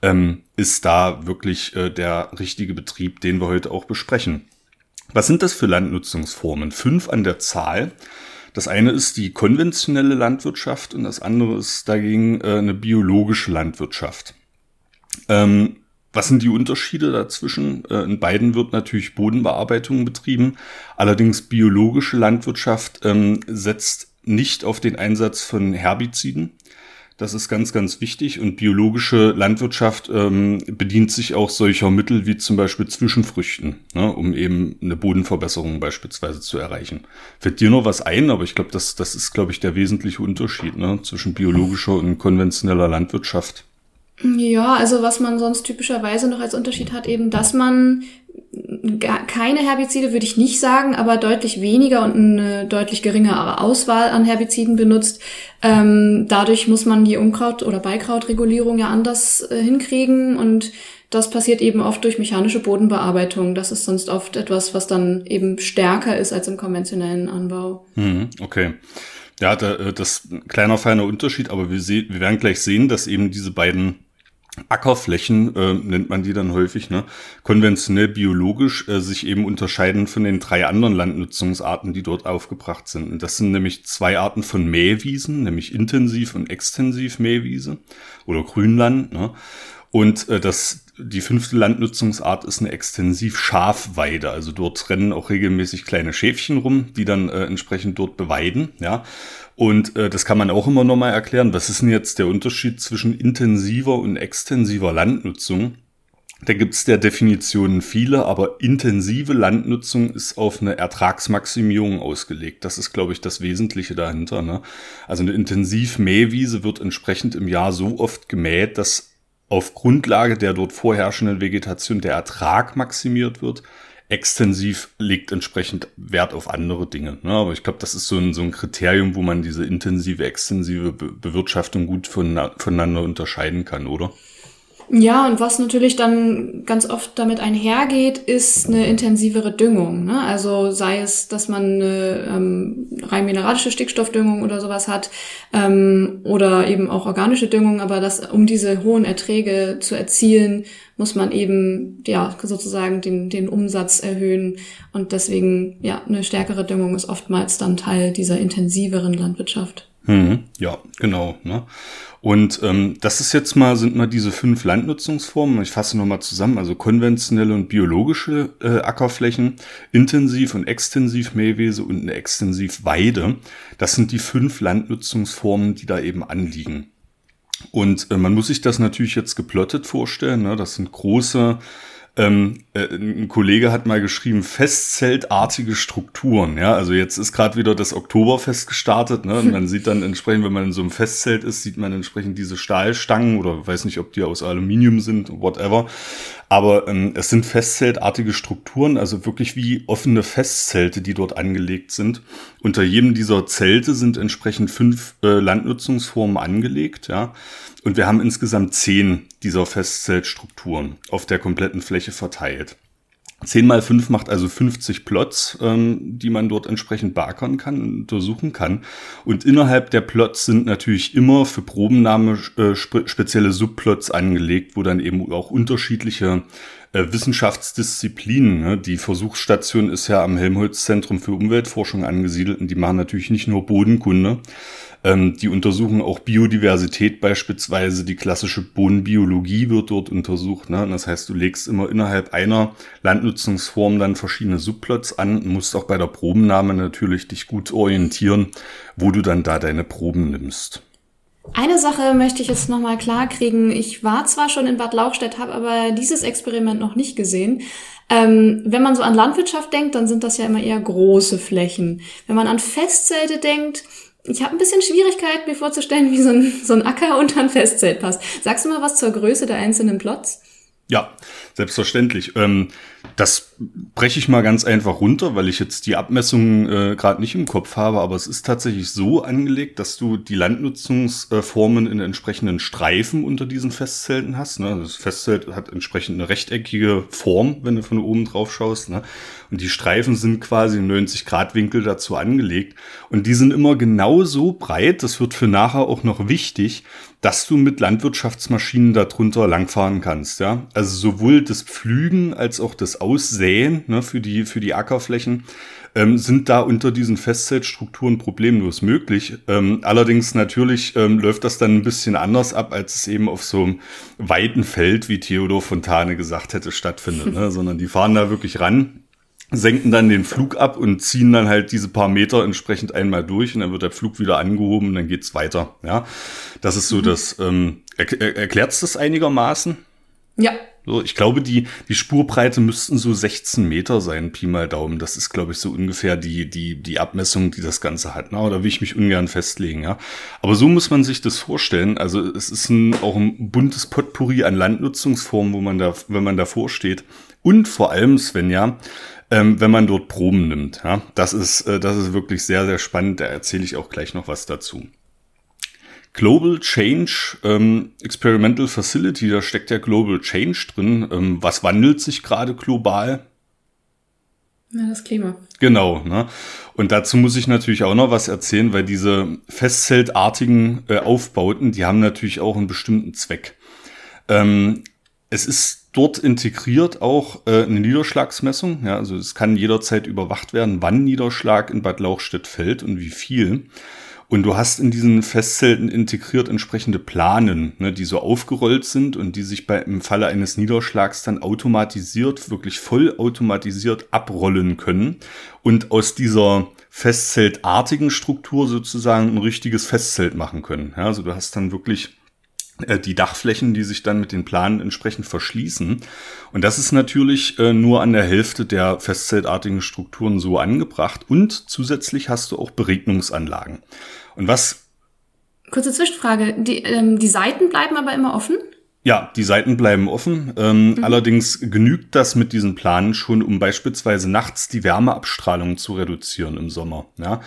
ähm, ist da wirklich äh, der richtige Betrieb, den wir heute auch besprechen. Was sind das für Landnutzungsformen? Fünf an der Zahl. Das eine ist die konventionelle Landwirtschaft und das andere ist dagegen äh, eine biologische Landwirtschaft. Ähm, was sind die Unterschiede dazwischen? Äh, in beiden wird natürlich Bodenbearbeitung betrieben. Allerdings biologische Landwirtschaft ähm, setzt nicht auf den Einsatz von Herbiziden. Das ist ganz, ganz wichtig. Und biologische Landwirtschaft ähm, bedient sich auch solcher Mittel wie zum Beispiel Zwischenfrüchten, ne, um eben eine Bodenverbesserung beispielsweise zu erreichen. Fällt dir noch was ein? Aber ich glaube, das, das ist, glaube ich, der wesentliche Unterschied ne, zwischen biologischer und konventioneller Landwirtschaft. Ja, also was man sonst typischerweise noch als Unterschied hat, eben, dass man keine Herbizide würde ich nicht sagen, aber deutlich weniger und eine deutlich geringere Auswahl an Herbiziden benutzt. Ähm, dadurch muss man die Unkraut- oder Beikrautregulierung ja anders äh, hinkriegen und das passiert eben oft durch mechanische Bodenbearbeitung. Das ist sonst oft etwas, was dann eben stärker ist als im konventionellen Anbau. Mhm, okay. Ja, äh, das kleiner feiner Unterschied, aber wir, sehen, wir werden gleich sehen, dass eben diese beiden Ackerflächen äh, nennt man die dann häufig, ne? konventionell biologisch äh, sich eben unterscheiden von den drei anderen Landnutzungsarten, die dort aufgebracht sind. Und das sind nämlich zwei Arten von Mähwiesen, nämlich intensiv und extensiv Mähwiese oder Grünland. Ne? Und äh, das, die fünfte Landnutzungsart ist eine extensiv Schafweide. Also dort rennen auch regelmäßig kleine Schäfchen rum, die dann äh, entsprechend dort beweiden. Ja, und äh, das kann man auch immer nochmal erklären. Was ist denn jetzt der Unterschied zwischen intensiver und extensiver Landnutzung? Da gibt es der Definitionen viele, aber intensive Landnutzung ist auf eine Ertragsmaximierung ausgelegt. Das ist, glaube ich, das Wesentliche dahinter. Ne? Also eine Intensivmähwiese wird entsprechend im Jahr so oft gemäht, dass auf Grundlage der dort vorherrschenden Vegetation der Ertrag maximiert wird extensiv legt entsprechend Wert auf andere Dinge. Ne? Aber ich glaube, das ist so ein, so ein Kriterium, wo man diese intensive, extensive Be Bewirtschaftung gut von, voneinander unterscheiden kann, oder? Ja, und was natürlich dann ganz oft damit einhergeht, ist eine intensivere Düngung. Ne? Also sei es, dass man eine ähm, rein mineralische Stickstoffdüngung oder sowas hat ähm, oder eben auch organische Düngung, aber das, um diese hohen Erträge zu erzielen, muss man eben ja sozusagen den, den Umsatz erhöhen. Und deswegen, ja, eine stärkere Düngung ist oftmals dann Teil dieser intensiveren Landwirtschaft. Mhm, ja, genau. Ne? Und ähm, das ist jetzt mal, sind mal diese fünf Landnutzungsformen. Ich fasse nochmal zusammen, also konventionelle und biologische äh, Ackerflächen, intensiv und extensiv Mähwese und eine extensiv Weide. Das sind die fünf Landnutzungsformen, die da eben anliegen. Und äh, man muss sich das natürlich jetzt geplottet vorstellen. Ne? Das sind große ähm, äh, ein Kollege hat mal geschrieben, festzeltartige Strukturen. Ja, also jetzt ist gerade wieder das Oktoberfest gestartet. Ne? Und man sieht dann entsprechend, wenn man in so einem Festzelt ist, sieht man entsprechend diese Stahlstangen oder weiß nicht, ob die aus Aluminium sind, whatever. Aber ähm, es sind festzeltartige Strukturen, also wirklich wie offene Festzelte, die dort angelegt sind. Unter jedem dieser Zelte sind entsprechend fünf äh, Landnutzungsformen angelegt. Ja. Und wir haben insgesamt zehn dieser Festzeltstrukturen auf der kompletten Fläche verteilt. 10 mal 5 macht also 50 Plots, ähm, die man dort entsprechend beackern kann, untersuchen kann. Und innerhalb der Plots sind natürlich immer für Probennahme äh, spezielle Subplots angelegt, wo dann eben auch unterschiedliche äh, Wissenschaftsdisziplinen. Ne? Die Versuchsstation ist ja am Helmholtz-Zentrum für Umweltforschung angesiedelt und die machen natürlich nicht nur Bodenkunde, ähm, die untersuchen auch Biodiversität beispielsweise. Die klassische Bodenbiologie wird dort untersucht. Ne? Das heißt, du legst immer innerhalb einer Landnutzungsform dann verschiedene Subplots an musst auch bei der Probennahme natürlich dich gut orientieren, wo du dann da deine Proben nimmst. Eine Sache möchte ich jetzt nochmal klarkriegen. Ich war zwar schon in Bad Lauchstädt, habe aber dieses Experiment noch nicht gesehen. Ähm, wenn man so an Landwirtschaft denkt, dann sind das ja immer eher große Flächen. Wenn man an Festzelte denkt, ich habe ein bisschen Schwierigkeit, mir vorzustellen, wie so ein, so ein Acker unter ein Festzelt passt. Sagst du mal was zur Größe der einzelnen Plots? Ja, selbstverständlich. Ähm, das breche ich mal ganz einfach runter, weil ich jetzt die Abmessungen äh, gerade nicht im Kopf habe, aber es ist tatsächlich so angelegt, dass du die Landnutzungsformen in entsprechenden Streifen unter diesen Festzelten hast. Ne? Das Festzelt hat entsprechend eine rechteckige Form, wenn du von oben drauf schaust. Ne? Und die Streifen sind quasi 90 Grad Winkel dazu angelegt. Und die sind immer genau so breit, das wird für nachher auch noch wichtig, dass du mit Landwirtschaftsmaschinen darunter langfahren kannst. Ja? Also sowohl das Pflügen als auch das Aussäen ne, für, die, für die Ackerflächen ähm, sind da unter diesen Festzeltstrukturen problemlos möglich. Ähm, allerdings natürlich ähm, läuft das dann ein bisschen anders ab, als es eben auf so einem weiten Feld, wie Theodor Fontane gesagt hätte, stattfindet. Ne? Sondern die fahren da wirklich ran senken dann den Flug ab und ziehen dann halt diese paar Meter entsprechend einmal durch und dann wird der Flug wieder angehoben und dann geht's weiter. Ja, das ist so mhm. das. Ähm, er, er, erklärt's das einigermaßen? Ja. So, ich glaube, die, die Spurbreite müssten so 16 Meter sein, Pi mal Daumen. Das ist, glaube ich, so ungefähr die, die, die Abmessung, die das Ganze hat. Na, da will ich mich ungern festlegen, ja. Aber so muss man sich das vorstellen. Also es ist ein, auch ein buntes Potpourri an Landnutzungsformen, wo man da, wenn man davor steht. Und vor allem, Svenja, ähm, wenn man dort Proben nimmt. Ja? Das, ist, äh, das ist wirklich sehr, sehr spannend. Da erzähle ich auch gleich noch was dazu. Global Change ähm, Experimental Facility, da steckt ja Global Change drin. Ähm, was wandelt sich gerade global? Ja, das Klima. Genau. Ne? Und dazu muss ich natürlich auch noch was erzählen, weil diese festzeltartigen äh, Aufbauten, die haben natürlich auch einen bestimmten Zweck. Ähm, es ist dort integriert auch äh, eine Niederschlagsmessung. Ja, also es kann jederzeit überwacht werden, wann Niederschlag in Bad Lauchstädt fällt und wie viel. Und du hast in diesen Festzelten integriert entsprechende Planen, ne, die so aufgerollt sind und die sich bei, im Falle eines Niederschlags dann automatisiert, wirklich voll automatisiert abrollen können und aus dieser Festzeltartigen Struktur sozusagen ein richtiges Festzelt machen können. Ja, also du hast dann wirklich die Dachflächen, die sich dann mit den Planen entsprechend verschließen. Und das ist natürlich äh, nur an der Hälfte der festzeltartigen Strukturen so angebracht. Und zusätzlich hast du auch Beregnungsanlagen. Und was Kurze Zwischenfrage. Die, ähm, die Seiten bleiben aber immer offen? Ja, die Seiten bleiben offen. Ähm, mhm. Allerdings genügt das mit diesen Planen schon, um beispielsweise nachts die Wärmeabstrahlung zu reduzieren im Sommer. Ja?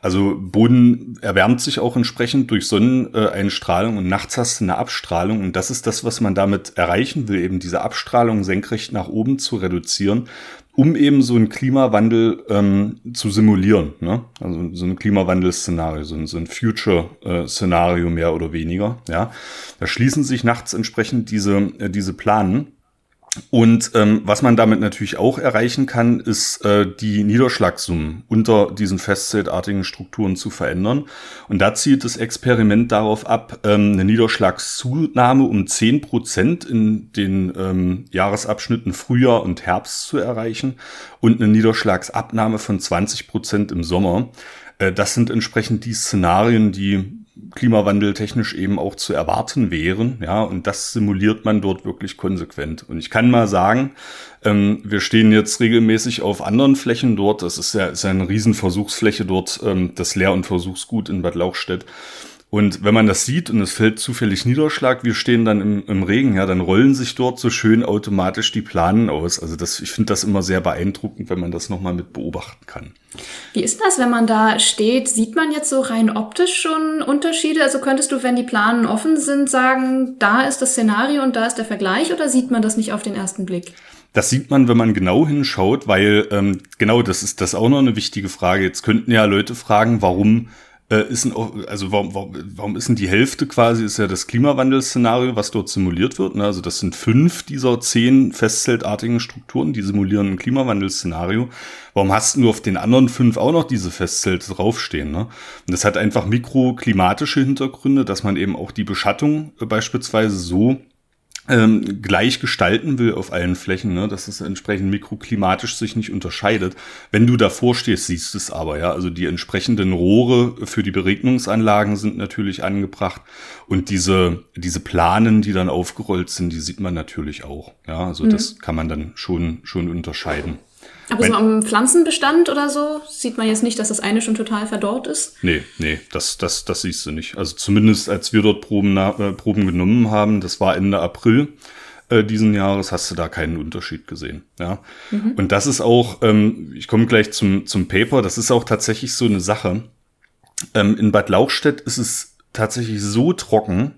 Also Boden erwärmt sich auch entsprechend durch Sonneneinstrahlung und nachts hast du eine Abstrahlung und das ist das, was man damit erreichen will, eben diese Abstrahlung senkrecht nach oben zu reduzieren, um eben so einen Klimawandel ähm, zu simulieren. Ne? Also so ein Klimawandel-Szenario, so ein, so ein Future-Szenario mehr oder weniger. Ja, Da schließen sich nachts entsprechend diese, äh, diese Planen. Und ähm, was man damit natürlich auch erreichen kann, ist äh, die Niederschlagssummen unter diesen festzeltartigen Strukturen zu verändern. Und da zielt das Experiment darauf ab, ähm, eine Niederschlagszunahme um zehn Prozent in den ähm, Jahresabschnitten Frühjahr und Herbst zu erreichen und eine Niederschlagsabnahme von 20 Prozent im Sommer. Äh, das sind entsprechend die Szenarien, die Klimawandel technisch eben auch zu erwarten wären. Ja, und das simuliert man dort wirklich konsequent. Und ich kann mal sagen, ähm, wir stehen jetzt regelmäßig auf anderen Flächen dort. Das ist ja, ist ja eine Riesenversuchsfläche dort, ähm, das Lehr- und Versuchsgut in Bad Lauchstädt. Und wenn man das sieht und es fällt zufällig Niederschlag, wir stehen dann im, im, Regen, ja, dann rollen sich dort so schön automatisch die Planen aus. Also das, ich finde das immer sehr beeindruckend, wenn man das nochmal mit beobachten kann. Wie ist das, wenn man da steht? Sieht man jetzt so rein optisch schon Unterschiede? Also könntest du, wenn die Planen offen sind, sagen, da ist das Szenario und da ist der Vergleich oder sieht man das nicht auf den ersten Blick? Das sieht man, wenn man genau hinschaut, weil ähm, genau das ist das auch noch eine wichtige Frage. Jetzt könnten ja Leute fragen, warum äh, ist ein, also warum, warum, warum ist denn die Hälfte quasi, ist ja das Klimawandelszenario, was dort simuliert wird. Ne? Also das sind fünf dieser zehn festzeltartigen Strukturen, die simulieren ein Klimawandelszenario. Warum hast du auf den anderen fünf auch noch diese Festzelte draufstehen? Ne? Und das hat einfach mikroklimatische Hintergründe, dass man eben auch die Beschattung äh, beispielsweise so ähm, gleich gestalten will auf allen Flächen, ne, dass es entsprechend mikroklimatisch sich nicht unterscheidet. Wenn du davor stehst, siehst du es aber, ja. Also die entsprechenden Rohre für die Beregnungsanlagen sind natürlich angebracht und diese, diese Planen, die dann aufgerollt sind, die sieht man natürlich auch. Ja, also mhm. das kann man dann schon, schon unterscheiden. Aber so am Pflanzenbestand oder so sieht man jetzt nicht, dass das eine schon total verdorrt ist? Nee, nee, das, das, das siehst du nicht. Also zumindest als wir dort Proben, äh, Proben genommen haben, das war Ende April äh, diesen Jahres, hast du da keinen Unterschied gesehen. Ja. Mhm. Und das ist auch, ähm, ich komme gleich zum, zum Paper, das ist auch tatsächlich so eine Sache. Ähm, in Bad Lauchstädt ist es tatsächlich so trocken,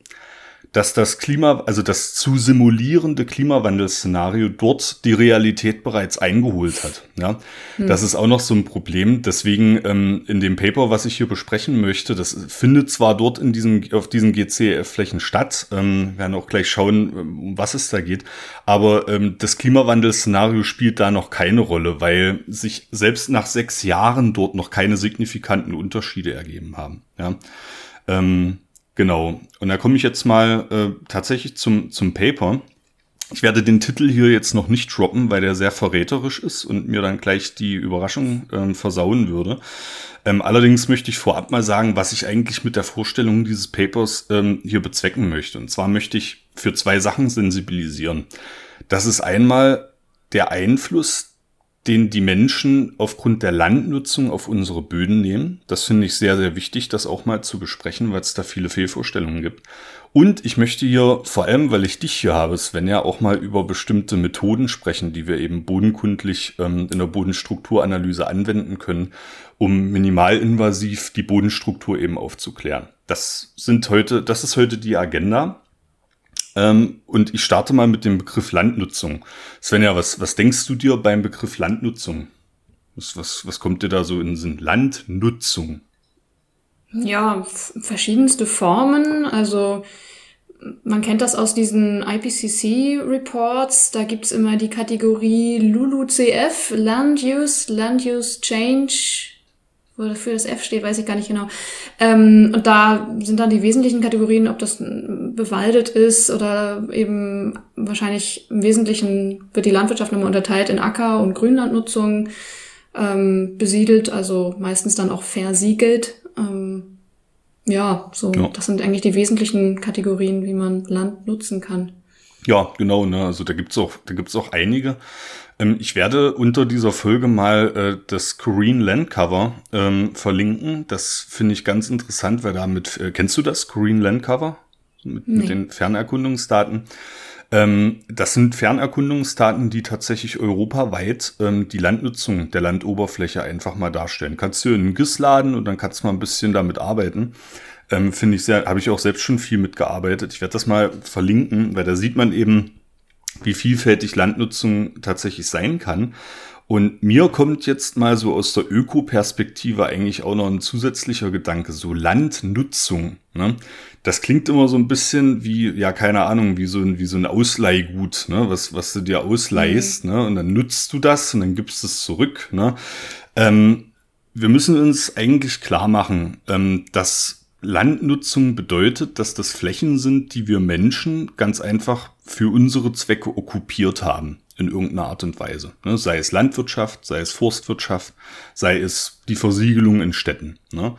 dass das Klima, also das zu simulierende Klimawandelszenario dort die Realität bereits eingeholt hat. Ja, hm. das ist auch noch so ein Problem. Deswegen ähm, in dem Paper, was ich hier besprechen möchte, das findet zwar dort in diesen auf diesen GCF-Flächen statt. Ähm, werden auch gleich schauen, um was es da geht. Aber ähm, das Klimawandelszenario spielt da noch keine Rolle, weil sich selbst nach sechs Jahren dort noch keine signifikanten Unterschiede ergeben haben. Ja. Ähm, Genau. Und da komme ich jetzt mal äh, tatsächlich zum, zum Paper. Ich werde den Titel hier jetzt noch nicht droppen, weil der sehr verräterisch ist und mir dann gleich die Überraschung ähm, versauen würde. Ähm, allerdings möchte ich vorab mal sagen, was ich eigentlich mit der Vorstellung dieses Papers ähm, hier bezwecken möchte. Und zwar möchte ich für zwei Sachen sensibilisieren. Das ist einmal der Einfluss, den die Menschen aufgrund der Landnutzung auf unsere Böden nehmen. Das finde ich sehr, sehr wichtig, das auch mal zu besprechen, weil es da viele Fehlvorstellungen gibt. Und ich möchte hier, vor allem weil ich dich hier habe, Sven, ja auch mal über bestimmte Methoden sprechen, die wir eben bodenkundlich ähm, in der Bodenstrukturanalyse anwenden können, um minimalinvasiv die Bodenstruktur eben aufzuklären. Das sind heute, das ist heute die Agenda. Ähm, und ich starte mal mit dem Begriff Landnutzung. Svenja, was, was denkst du dir beim Begriff Landnutzung? Was, was, was kommt dir da so in den Sinn? Landnutzung. Ja, verschiedenste Formen. Also man kennt das aus diesen IPCC-Reports. Da gibt's immer die Kategorie LULUCF, Land Use, Land Use Change, wofür das F steht, weiß ich gar nicht genau. Ähm, und da sind dann die wesentlichen Kategorien, ob das bewaldet ist oder eben wahrscheinlich im Wesentlichen wird die Landwirtschaft nochmal unterteilt in Acker- und Grünlandnutzung, ähm, besiedelt, also meistens dann auch versiegelt. Ähm, ja, so, ja. das sind eigentlich die wesentlichen Kategorien, wie man Land nutzen kann. Ja, genau, ne? Also da gibt's auch, da gibt's auch einige. Ähm, ich werde unter dieser Folge mal äh, das Korean Land Cover ähm, verlinken. Das finde ich ganz interessant, weil damit, äh, kennst du das, Korean Land Cover? Mit, nee. mit den Fernerkundungsdaten. Ähm, das sind Fernerkundungsdaten, die tatsächlich europaweit ähm, die Landnutzung der Landoberfläche einfach mal darstellen. Kannst du in GIS laden und dann kannst du mal ein bisschen damit arbeiten. Ähm, Finde ich sehr, habe ich auch selbst schon viel mitgearbeitet. Ich werde das mal verlinken, weil da sieht man eben, wie vielfältig Landnutzung tatsächlich sein kann. Und mir kommt jetzt mal so aus der Ökoperspektive eigentlich auch noch ein zusätzlicher Gedanke, so Landnutzung. Ne? Das klingt immer so ein bisschen wie, ja, keine Ahnung, wie so ein, wie so ein Ausleihgut, ne? was, was du dir ausleihst, mhm. ne? und dann nutzt du das und dann gibst es zurück. Ne? Ähm, wir müssen uns eigentlich klar machen, ähm, dass Landnutzung bedeutet, dass das Flächen sind, die wir Menschen ganz einfach für unsere Zwecke okkupiert haben in irgendeiner Art und Weise. Ne? Sei es Landwirtschaft, sei es Forstwirtschaft, sei es die Versiegelung in Städten. Ne?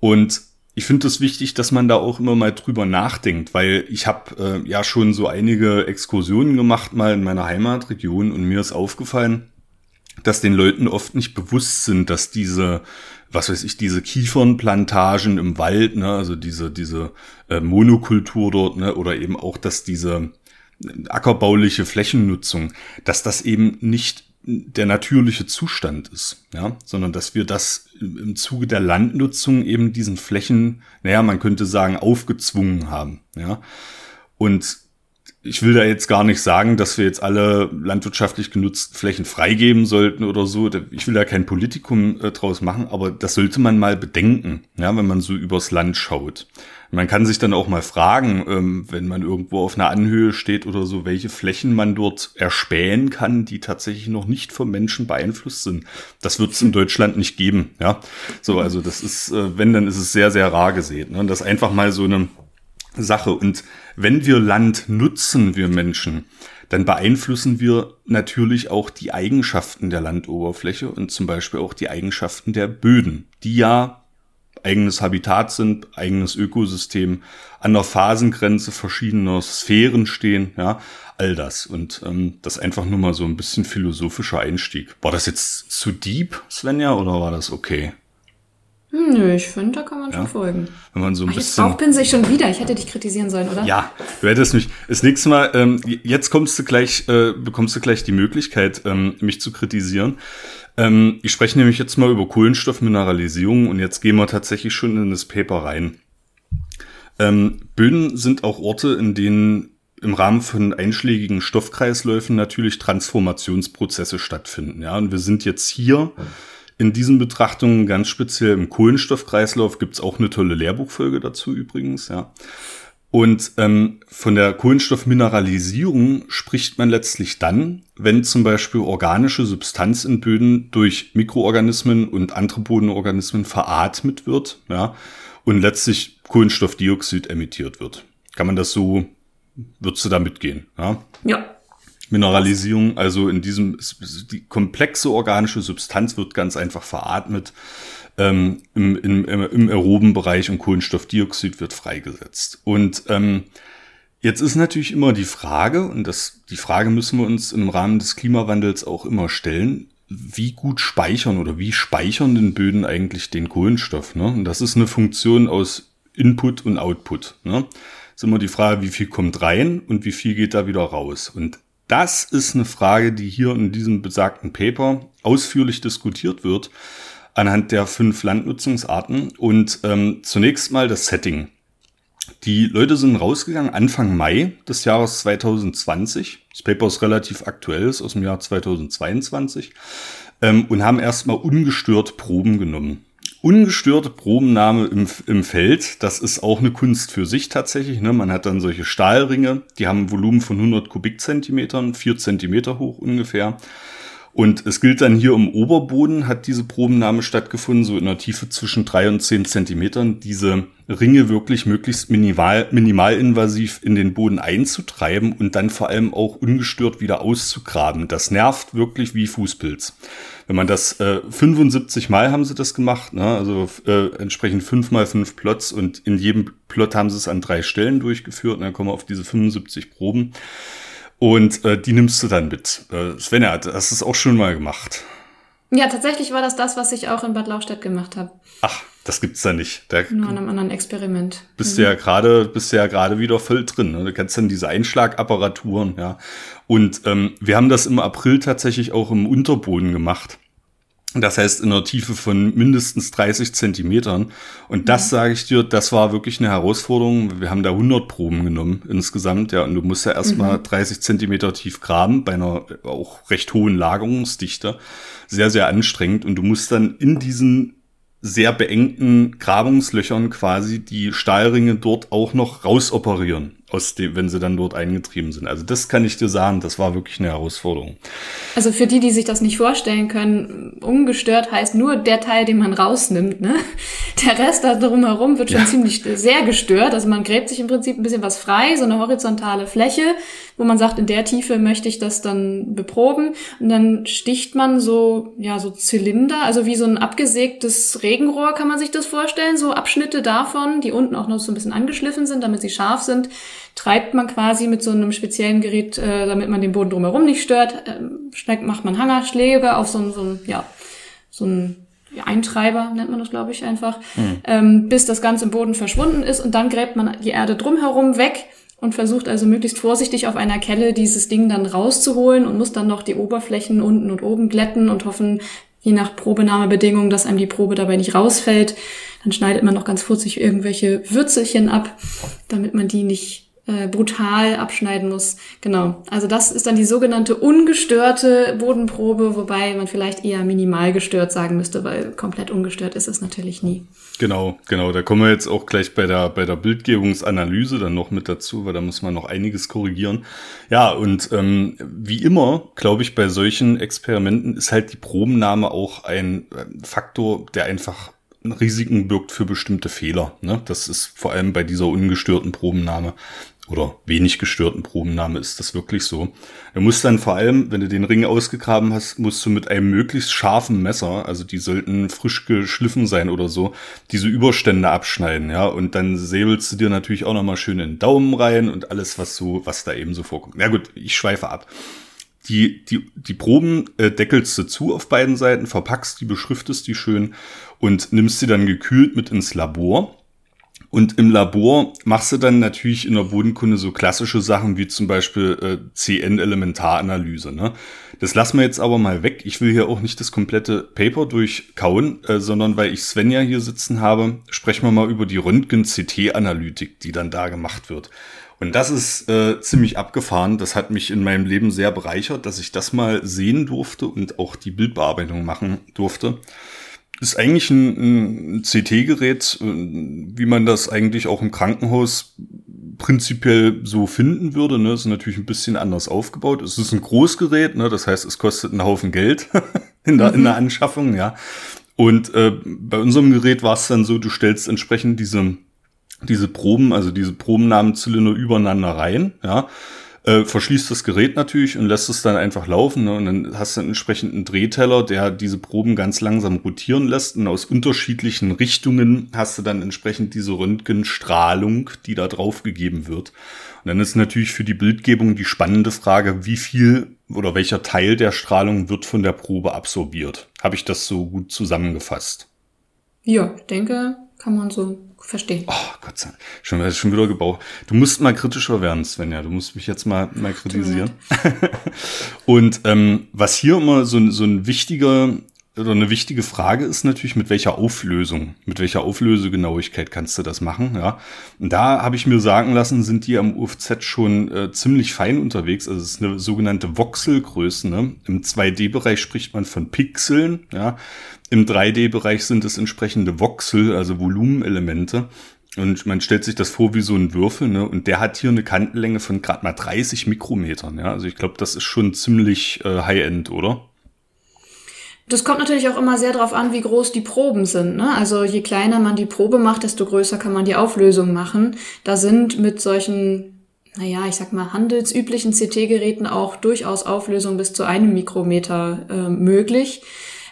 Und ich finde es wichtig, dass man da auch immer mal drüber nachdenkt, weil ich habe äh, ja schon so einige Exkursionen gemacht mal in meiner Heimatregion und mir ist aufgefallen, dass den Leuten oft nicht bewusst sind, dass diese was weiß ich, diese Kiefernplantagen im Wald, ne, also diese, diese äh, Monokultur dort, ne, oder eben auch, dass diese ackerbauliche Flächennutzung, dass das eben nicht der natürliche Zustand ist, ja, sondern dass wir das im Zuge der Landnutzung eben diesen Flächen, naja, man könnte sagen, aufgezwungen haben, ja. Und ich will da jetzt gar nicht sagen, dass wir jetzt alle landwirtschaftlich genutzten Flächen freigeben sollten oder so. Ich will da kein Politikum äh, draus machen, aber das sollte man mal bedenken, ja, wenn man so übers Land schaut. Man kann sich dann auch mal fragen, ähm, wenn man irgendwo auf einer Anhöhe steht oder so, welche Flächen man dort erspähen kann, die tatsächlich noch nicht vom Menschen beeinflusst sind. Das wird es in Deutschland nicht geben, ja. So, also das ist, äh, wenn, dann ist es sehr, sehr rar gesehen. Ne? Und das einfach mal so eine Sache. Und wenn wir Land nutzen, wir Menschen, dann beeinflussen wir natürlich auch die Eigenschaften der Landoberfläche und zum Beispiel auch die Eigenschaften der Böden, die ja eigenes Habitat sind, eigenes Ökosystem, an der Phasengrenze verschiedener Sphären stehen, ja, all das. Und ähm, das einfach nur mal so ein bisschen philosophischer Einstieg. War das jetzt zu deep, Svenja, oder war das okay? Nö, ich finde, da kann man ja. schon folgen. Wenn man so ein Ach, bisschen. Jetzt bin ich schon wieder. Ich hätte dich kritisieren sollen, oder? Ja, du hättest mich. Das nächste Mal, ähm, jetzt kommst du gleich, äh, bekommst du gleich die Möglichkeit, ähm, mich zu kritisieren. Ähm, ich spreche nämlich jetzt mal über Kohlenstoffmineralisierung und jetzt gehen wir tatsächlich schon in das Paper rein. Ähm, Böden sind auch Orte, in denen im Rahmen von einschlägigen Stoffkreisläufen natürlich Transformationsprozesse stattfinden. Ja, und wir sind jetzt hier in diesen Betrachtungen ganz speziell im Kohlenstoffkreislauf gibt's auch eine tolle Lehrbuchfolge dazu übrigens. Ja. Und ähm, von der Kohlenstoffmineralisierung spricht man letztlich dann, wenn zum Beispiel organische Substanz in Böden durch Mikroorganismen und andere Bodenorganismen veratmet wird, ja, und letztlich Kohlenstoffdioxid emittiert wird. Kann man das so, würdest du da mitgehen? Ja. ja. Mineralisierung, also in diesem, die komplexe organische Substanz wird ganz einfach veratmet ähm, im, im, im aeroben Bereich und Kohlenstoffdioxid wird freigesetzt. Und ähm, jetzt ist natürlich immer die Frage, und das, die Frage müssen wir uns im Rahmen des Klimawandels auch immer stellen, wie gut speichern oder wie speichern den Böden eigentlich den Kohlenstoff? Ne? Und das ist eine Funktion aus Input und Output. Ne? ist immer die Frage, wie viel kommt rein und wie viel geht da wieder raus. Und das ist eine Frage, die hier in diesem besagten Paper ausführlich diskutiert wird anhand der fünf Landnutzungsarten. Und ähm, zunächst mal das Setting. Die Leute sind rausgegangen Anfang Mai des Jahres 2020. Das Paper ist relativ aktuell, ist aus dem Jahr 2022. Ähm, und haben erstmal ungestört Proben genommen. Ungestörte Probennahme im, im Feld, das ist auch eine Kunst für sich tatsächlich. Ne? Man hat dann solche Stahlringe, die haben ein Volumen von 100 Kubikzentimetern, vier Zentimeter hoch ungefähr. Und es gilt dann hier im Oberboden, hat diese Probennahme stattgefunden, so in einer Tiefe zwischen drei und zehn Zentimetern, diese Ringe wirklich möglichst minimal, minimalinvasiv in den Boden einzutreiben und dann vor allem auch ungestört wieder auszugraben. Das nervt wirklich wie Fußpilz. Wenn man das äh, 75 Mal haben sie das gemacht, ne? also äh, entsprechend fünf mal fünf Plots und in jedem Plot haben sie es an drei Stellen durchgeführt und dann kommen wir auf diese 75 Proben. Und äh, die nimmst du dann mit. Äh, Svenja, hast du es auch schon mal gemacht? Ja, tatsächlich war das das, was ich auch in Bad Lauchstädt gemacht habe. Ach, das gibt's da nicht. Da Nur an einem anderen Experiment. Bist mhm. du ja gerade, bist du ja gerade wieder voll drin. Ne? Du kennst dann diese Einschlagapparaturen, ja. Und ähm, wir haben das im April tatsächlich auch im Unterboden gemacht. Das heißt in einer Tiefe von mindestens 30 Zentimetern. Und das, mhm. sage ich dir, das war wirklich eine Herausforderung. Wir haben da 100 Proben genommen insgesamt. Ja, und du musst ja erstmal mhm. 30 Zentimeter tief graben bei einer auch recht hohen Lagerungsdichte. Sehr, sehr anstrengend. Und du musst dann in diesen sehr beengten Grabungslöchern quasi die Stahlringe dort auch noch rausoperieren aus dem, wenn sie dann dort eingetrieben sind. Also das kann ich dir sagen, das war wirklich eine Herausforderung. Also für die, die sich das nicht vorstellen können, ungestört heißt nur der Teil, den man rausnimmt. Ne? Der Rest da drumherum wird schon ja. ziemlich sehr gestört. Also man gräbt sich im Prinzip ein bisschen was frei, so eine horizontale Fläche, wo man sagt, in der Tiefe möchte ich das dann beproben. Und dann sticht man so, ja, so Zylinder, also wie so ein abgesägtes Regenrohr kann man sich das vorstellen, so Abschnitte davon, die unten auch noch so ein bisschen angeschliffen sind, damit sie scharf sind treibt man quasi mit so einem speziellen Gerät, äh, damit man den Boden drumherum nicht stört, äh, macht man Hangerschläge auf so ein, so ein ja, so ein Eintreiber nennt man das, glaube ich, einfach, mhm. ähm, bis das Ganze im Boden verschwunden ist und dann gräbt man die Erde drumherum weg und versucht also möglichst vorsichtig auf einer Kelle dieses Ding dann rauszuholen und muss dann noch die Oberflächen unten und oben glätten und hoffen, je nach Probenahmebedingungen, dass einem die Probe dabei nicht rausfällt. Dann schneidet man noch ganz furzig irgendwelche Würzelchen ab, damit man die nicht äh, brutal abschneiden muss. Genau. Also das ist dann die sogenannte ungestörte Bodenprobe, wobei man vielleicht eher minimal gestört sagen müsste, weil komplett ungestört ist es natürlich nie. Genau, genau. Da kommen wir jetzt auch gleich bei der, bei der Bildgebungsanalyse dann noch mit dazu, weil da muss man noch einiges korrigieren. Ja, und ähm, wie immer, glaube ich, bei solchen Experimenten ist halt die Probennahme auch ein Faktor, der einfach Risiken birgt für bestimmte Fehler. Ne? Das ist vor allem bei dieser ungestörten Probennahme oder wenig gestörten Probennahme ist das wirklich so. Du musst dann vor allem, wenn du den Ring ausgegraben hast, musst du mit einem möglichst scharfen Messer, also die sollten frisch geschliffen sein oder so, diese Überstände abschneiden, ja, und dann säbelst du dir natürlich auch nochmal schön in den Daumen rein und alles, was so, was da eben so vorkommt. Ja gut, ich schweife ab. Die, die, die Proben äh, deckelst du zu auf beiden Seiten, verpackst die, beschriftest die schön und nimmst sie dann gekühlt mit ins Labor und im Labor machst du dann natürlich in der Bodenkunde so klassische Sachen wie zum Beispiel äh, CN-Elementaranalyse. Ne? Das lassen wir jetzt aber mal weg. Ich will hier auch nicht das komplette Paper durchkauen, äh, sondern weil ich Svenja hier sitzen habe, sprechen wir mal über die Röntgen-CT-Analytik, die dann da gemacht wird. Und das ist äh, ziemlich abgefahren. Das hat mich in meinem Leben sehr bereichert, dass ich das mal sehen durfte und auch die Bildbearbeitung machen durfte ist eigentlich ein, ein CT-Gerät, äh, wie man das eigentlich auch im Krankenhaus prinzipiell so finden würde. Ne? Ist natürlich ein bisschen anders aufgebaut. Es ist ein Großgerät, ne? das heißt, es kostet einen Haufen Geld in, der, mhm. in der Anschaffung, ja. Und äh, bei unserem Gerät war es dann so, du stellst entsprechend diese, diese Proben, also diese Probennamenzylinder übereinander rein, ja äh, verschließt das Gerät natürlich und lässt es dann einfach laufen. Ne? Und dann hast du einen entsprechenden Drehteller, der diese Proben ganz langsam rotieren lässt. Und aus unterschiedlichen Richtungen hast du dann entsprechend diese Röntgenstrahlung, die da drauf gegeben wird. Und dann ist natürlich für die Bildgebung die spannende Frage, wie viel oder welcher Teil der Strahlung wird von der Probe absorbiert. Habe ich das so gut zusammengefasst? Ja, ich denke, kann man so verstehen. Oh, Gott sei Dank. Schon, schon wieder gebaut. Du musst mal kritischer werden, Svenja. Du musst mich jetzt mal, mal kritisieren. Und ähm, was hier immer so, so ein wichtiger oder eine wichtige Frage ist natürlich, mit welcher Auflösung, mit welcher Auflösegenauigkeit kannst du das machen, ja. Und da habe ich mir sagen lassen, sind die am UFZ schon äh, ziemlich fein unterwegs. Also es ist eine sogenannte Voxelgröße. Ne? Im 2D-Bereich spricht man von Pixeln, ja. Im 3D-Bereich sind es entsprechende Voxel, also Volumenelemente. Und man stellt sich das vor wie so ein Würfel, ne? Und der hat hier eine Kantenlänge von gerade mal 30 Mikrometern, ja. Also ich glaube, das ist schon ziemlich äh, High-End, oder? Das kommt natürlich auch immer sehr darauf an, wie groß die Proben sind. Ne? Also je kleiner man die Probe macht, desto größer kann man die Auflösung machen. Da sind mit solchen, naja, ich sag mal, handelsüblichen CT-Geräten auch durchaus Auflösungen bis zu einem Mikrometer äh, möglich.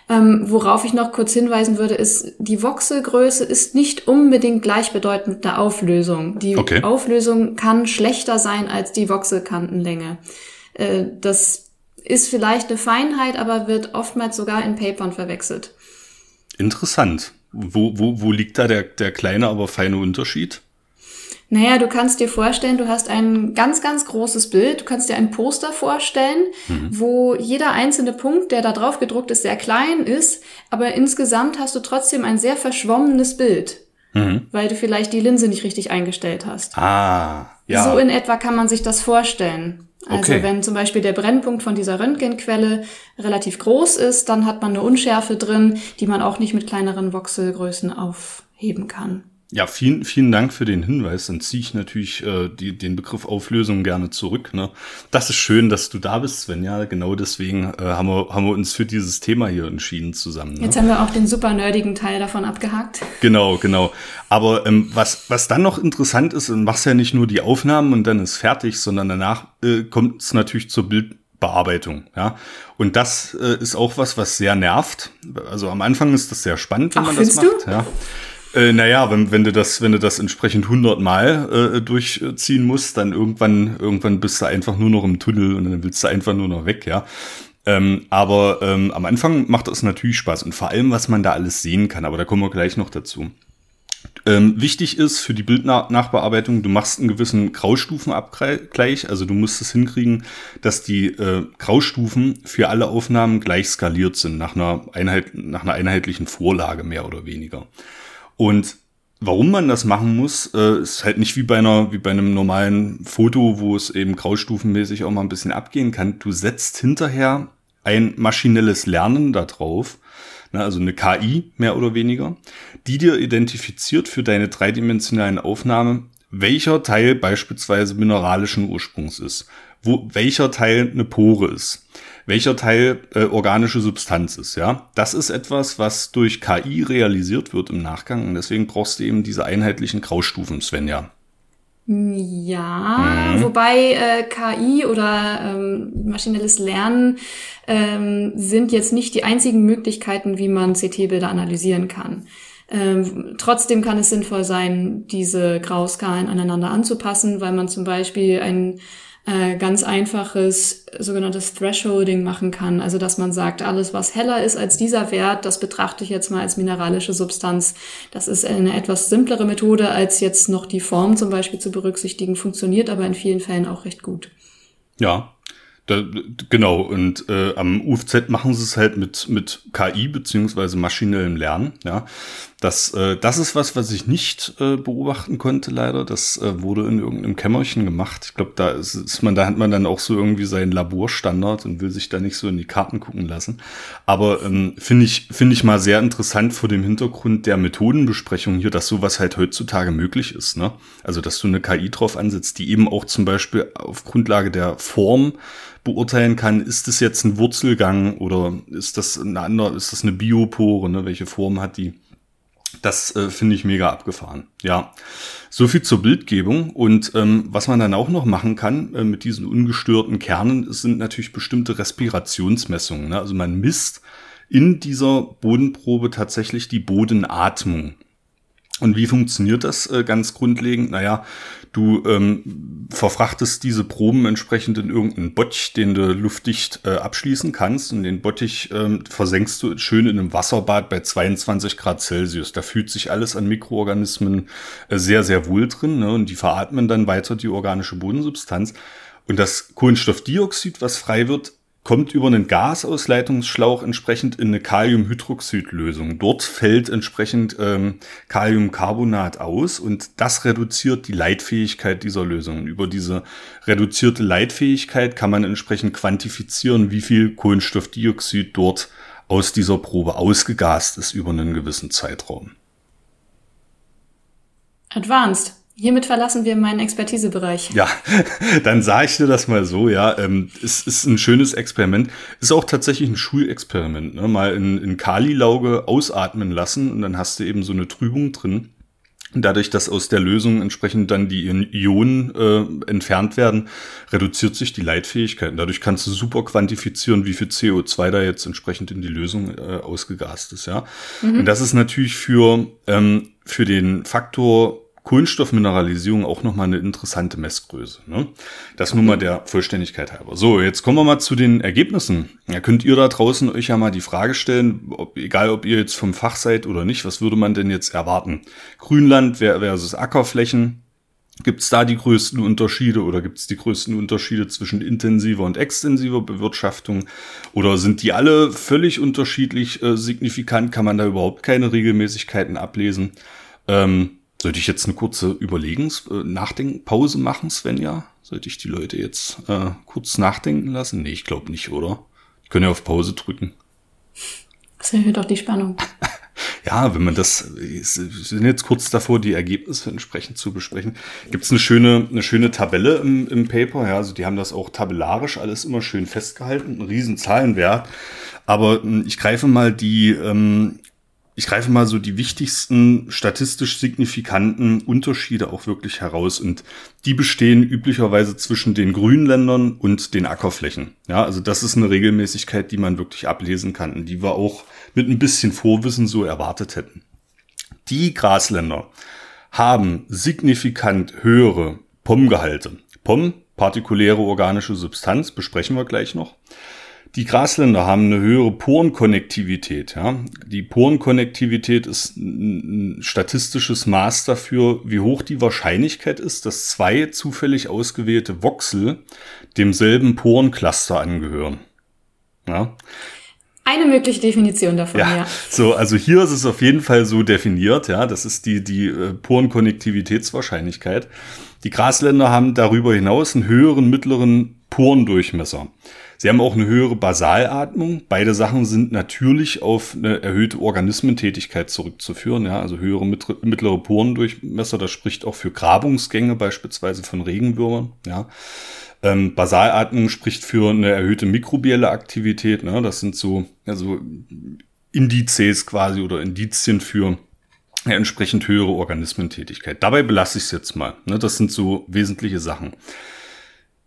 Ähm, worauf ich noch kurz hinweisen würde, ist, die Voxelgröße ist nicht unbedingt gleichbedeutend mit der Auflösung. Die okay. Auflösung kann schlechter sein als die Voxelkantenlänge. Äh, das ist vielleicht eine Feinheit, aber wird oftmals sogar in Papern verwechselt. Interessant. Wo, wo, wo liegt da der, der kleine, aber feine Unterschied? Naja, du kannst dir vorstellen, du hast ein ganz, ganz großes Bild. Du kannst dir ein Poster vorstellen, mhm. wo jeder einzelne Punkt, der da drauf gedruckt ist, sehr klein ist, aber insgesamt hast du trotzdem ein sehr verschwommenes Bild. Mhm. Weil du vielleicht die Linse nicht richtig eingestellt hast. Ah, ja. So in etwa kann man sich das vorstellen. Also okay. wenn zum Beispiel der Brennpunkt von dieser Röntgenquelle relativ groß ist, dann hat man eine Unschärfe drin, die man auch nicht mit kleineren Voxelgrößen aufheben kann. Ja, vielen, vielen Dank für den Hinweis. Dann ziehe ich natürlich äh, die, den Begriff Auflösung gerne zurück. Ne? Das ist schön, dass du da bist, Sven. Ja, genau deswegen äh, haben, wir, haben wir uns für dieses Thema hier entschieden zusammen. Ne? Jetzt haben wir auch den super nerdigen Teil davon abgehakt. Genau, genau. Aber ähm, was, was dann noch interessant ist, du machst ja nicht nur die Aufnahmen und dann ist fertig, sondern danach äh, kommt es natürlich zur Bildbearbeitung, ja. Und das äh, ist auch was, was sehr nervt. Also am Anfang ist das sehr spannend, wenn Ach, man das macht. Du? Ja. Äh, naja, wenn, wenn du das, wenn du das entsprechend hundertmal äh, durchziehen musst, dann irgendwann, irgendwann bist du einfach nur noch im Tunnel und dann willst du einfach nur noch weg, ja. Ähm, aber ähm, am Anfang macht das natürlich Spaß und vor allem, was man da alles sehen kann, aber da kommen wir gleich noch dazu. Ähm, wichtig ist für die Bildnachbearbeitung, du machst einen gewissen Graustufenabgleich, also du musst es hinkriegen, dass die äh, Graustufen für alle Aufnahmen gleich skaliert sind, nach einer, Einheit, nach einer einheitlichen Vorlage mehr oder weniger. Und Warum man das machen muss, äh, ist halt nicht wie bei einer, wie bei einem normalen Foto, wo es eben graustufenmäßig auch mal ein bisschen abgehen kann. Du setzt hinterher ein maschinelles Lernen da drauf, ne, also eine KI mehr oder weniger, die dir identifiziert für deine dreidimensionalen Aufnahmen, welcher Teil beispielsweise mineralischen Ursprungs ist, wo welcher Teil eine Pore ist welcher Teil äh, organische Substanz ist. Ja, das ist etwas, was durch KI realisiert wird im Nachgang und deswegen brauchst du eben diese einheitlichen Graustufen, Svenja. Ja, mhm. wobei äh, KI oder ähm, maschinelles Lernen ähm, sind jetzt nicht die einzigen Möglichkeiten, wie man CT-Bilder analysieren kann. Ähm, trotzdem kann es sinnvoll sein, diese Grauskalen aneinander anzupassen, weil man zum Beispiel ein äh, ganz einfaches sogenanntes Thresholding machen kann. Also dass man sagt, alles, was heller ist als dieser Wert, das betrachte ich jetzt mal als mineralische Substanz. Das ist eine etwas simplere Methode, als jetzt noch die Form zum Beispiel zu berücksichtigen, funktioniert aber in vielen Fällen auch recht gut. Ja, da, genau, und äh, am UFZ machen sie es halt mit, mit KI beziehungsweise maschinellem Lernen. Ja, das, äh, das ist was, was ich nicht äh, beobachten konnte, leider. Das äh, wurde in irgendeinem Kämmerchen gemacht. Ich glaube, da ist, ist man, da hat man dann auch so irgendwie seinen Laborstandard und will sich da nicht so in die Karten gucken lassen. Aber ähm, finde ich, finde ich mal sehr interessant vor dem Hintergrund der Methodenbesprechung hier, dass sowas halt heutzutage möglich ist. Ne? Also, dass du eine KI drauf ansetzt, die eben auch zum Beispiel auf Grundlage der Form beurteilen kann, ist das jetzt ein Wurzelgang oder ist das eine andere, ist das eine Biopore, ne? welche Form hat die? Das äh, finde ich mega abgefahren. Ja, so viel zur Bildgebung. Und ähm, was man dann auch noch machen kann äh, mit diesen ungestörten Kernen, sind natürlich bestimmte Respirationsmessungen. Ne? Also man misst in dieser Bodenprobe tatsächlich die Bodenatmung. Und wie funktioniert das äh, ganz grundlegend? Naja, du ähm, verfrachtest diese Proben entsprechend in irgendeinen Bottich, den du luftdicht äh, abschließen kannst. Und den Bottich ähm, versenkst du schön in einem Wasserbad bei 22 Grad Celsius. Da fühlt sich alles an Mikroorganismen äh, sehr, sehr wohl drin. Ne? Und die veratmen dann weiter die organische Bodensubstanz. Und das Kohlenstoffdioxid, was frei wird, kommt über einen Gasausleitungsschlauch entsprechend in eine Kaliumhydroxidlösung. Dort fällt entsprechend ähm, Kaliumcarbonat aus und das reduziert die Leitfähigkeit dieser Lösung. Über diese reduzierte Leitfähigkeit kann man entsprechend quantifizieren, wie viel Kohlenstoffdioxid dort aus dieser Probe ausgegast ist über einen gewissen Zeitraum. Advanced. Hiermit verlassen wir meinen Expertisebereich. Ja, dann sage ich dir das mal so, ja. Ähm, es ist ein schönes Experiment. Ist auch tatsächlich ein Schulexperiment. Ne? Mal in, in Kali-Lauge ausatmen lassen und dann hast du eben so eine Trübung drin. Dadurch, dass aus der Lösung entsprechend dann die Ionen äh, entfernt werden, reduziert sich die Leitfähigkeit. Und dadurch kannst du super quantifizieren, wie viel CO2 da jetzt entsprechend in die Lösung äh, ausgegast ist. Ja, mhm. und das ist natürlich für ähm, für den Faktor Kohlenstoffmineralisierung auch nochmal eine interessante Messgröße. Ne? Das nur mal der Vollständigkeit halber. So, jetzt kommen wir mal zu den Ergebnissen. Ja, könnt ihr da draußen euch ja mal die Frage stellen, ob, egal ob ihr jetzt vom Fach seid oder nicht, was würde man denn jetzt erwarten? Grünland versus Ackerflächen. Gibt es da die größten Unterschiede oder gibt es die größten Unterschiede zwischen intensiver und extensiver Bewirtschaftung? Oder sind die alle völlig unterschiedlich äh, signifikant? Kann man da überhaupt keine Regelmäßigkeiten ablesen? Ähm, sollte ich jetzt eine kurze Überlegens-, äh, Nachdenkpause machen, Svenja? Sollte ich die Leute jetzt äh, kurz nachdenken lassen? Nee, ich glaube nicht, oder? Ich kann ja auf Pause drücken. Das erhöht doch die Spannung. ja, wenn man das, wir sind jetzt kurz davor, die Ergebnisse entsprechend zu besprechen. Gibt es eine schöne, eine schöne Tabelle im, im Paper, ja, also die haben das auch tabellarisch alles immer schön festgehalten, ein riesen Zahlenwert. Aber hm, ich greife mal die ähm, ich greife mal so die wichtigsten statistisch signifikanten Unterschiede auch wirklich heraus und die bestehen üblicherweise zwischen den Grünländern und den Ackerflächen. Ja, also das ist eine Regelmäßigkeit, die man wirklich ablesen kann und die wir auch mit ein bisschen Vorwissen so erwartet hätten. Die Grasländer haben signifikant höhere POM-Gehalte. POM, partikuläre organische Substanz, besprechen wir gleich noch. Die Grasländer haben eine höhere Porenkonnektivität. Ja? Die Porenkonnektivität ist ein statistisches Maß dafür, wie hoch die Wahrscheinlichkeit ist, dass zwei zufällig ausgewählte Voxel demselben Porencluster angehören. Ja? eine mögliche Definition davon, ja. ja. So, also hier ist es auf jeden Fall so definiert, ja. Das ist die, die äh, Porenkonnektivitätswahrscheinlichkeit. Die Grasländer haben darüber hinaus einen höheren mittleren Porendurchmesser. Sie haben auch eine höhere Basalatmung. Beide Sachen sind natürlich auf eine erhöhte Organismentätigkeit zurückzuführen. Ja, also höhere mittlere Porendurchmesser, das spricht auch für Grabungsgänge beispielsweise von Regenwürmern. Ja. Ähm, Basalatmung spricht für eine erhöhte mikrobielle Aktivität. Ne? Das sind so also Indizes quasi oder Indizien für entsprechend höhere Organismentätigkeit. Dabei belasse ich es jetzt mal. Ne? Das sind so wesentliche Sachen.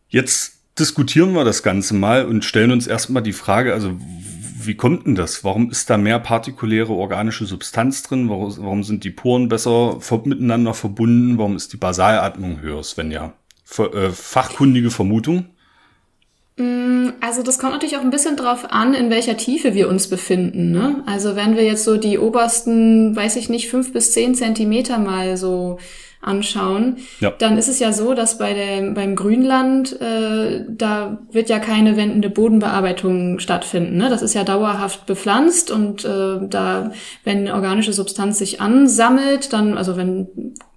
Jetzt diskutieren wir das Ganze mal und stellen uns erstmal die Frage, also wie kommt denn das? Warum ist da mehr partikuläre organische Substanz drin? Warum, warum sind die Poren besser miteinander verbunden? Warum ist die Basalatmung höher, Svenja? Äh, fachkundige Vermutung? Mm, also das kommt natürlich auch ein bisschen drauf an, in welcher Tiefe wir uns befinden. Ne? Also wenn wir jetzt so die obersten, weiß ich nicht, fünf bis zehn Zentimeter mal so anschauen, ja. dann ist es ja so, dass bei der, beim Grünland, äh, da wird ja keine wendende Bodenbearbeitung stattfinden. Ne? Das ist ja dauerhaft bepflanzt und äh, da, wenn organische Substanz sich ansammelt, dann, also wenn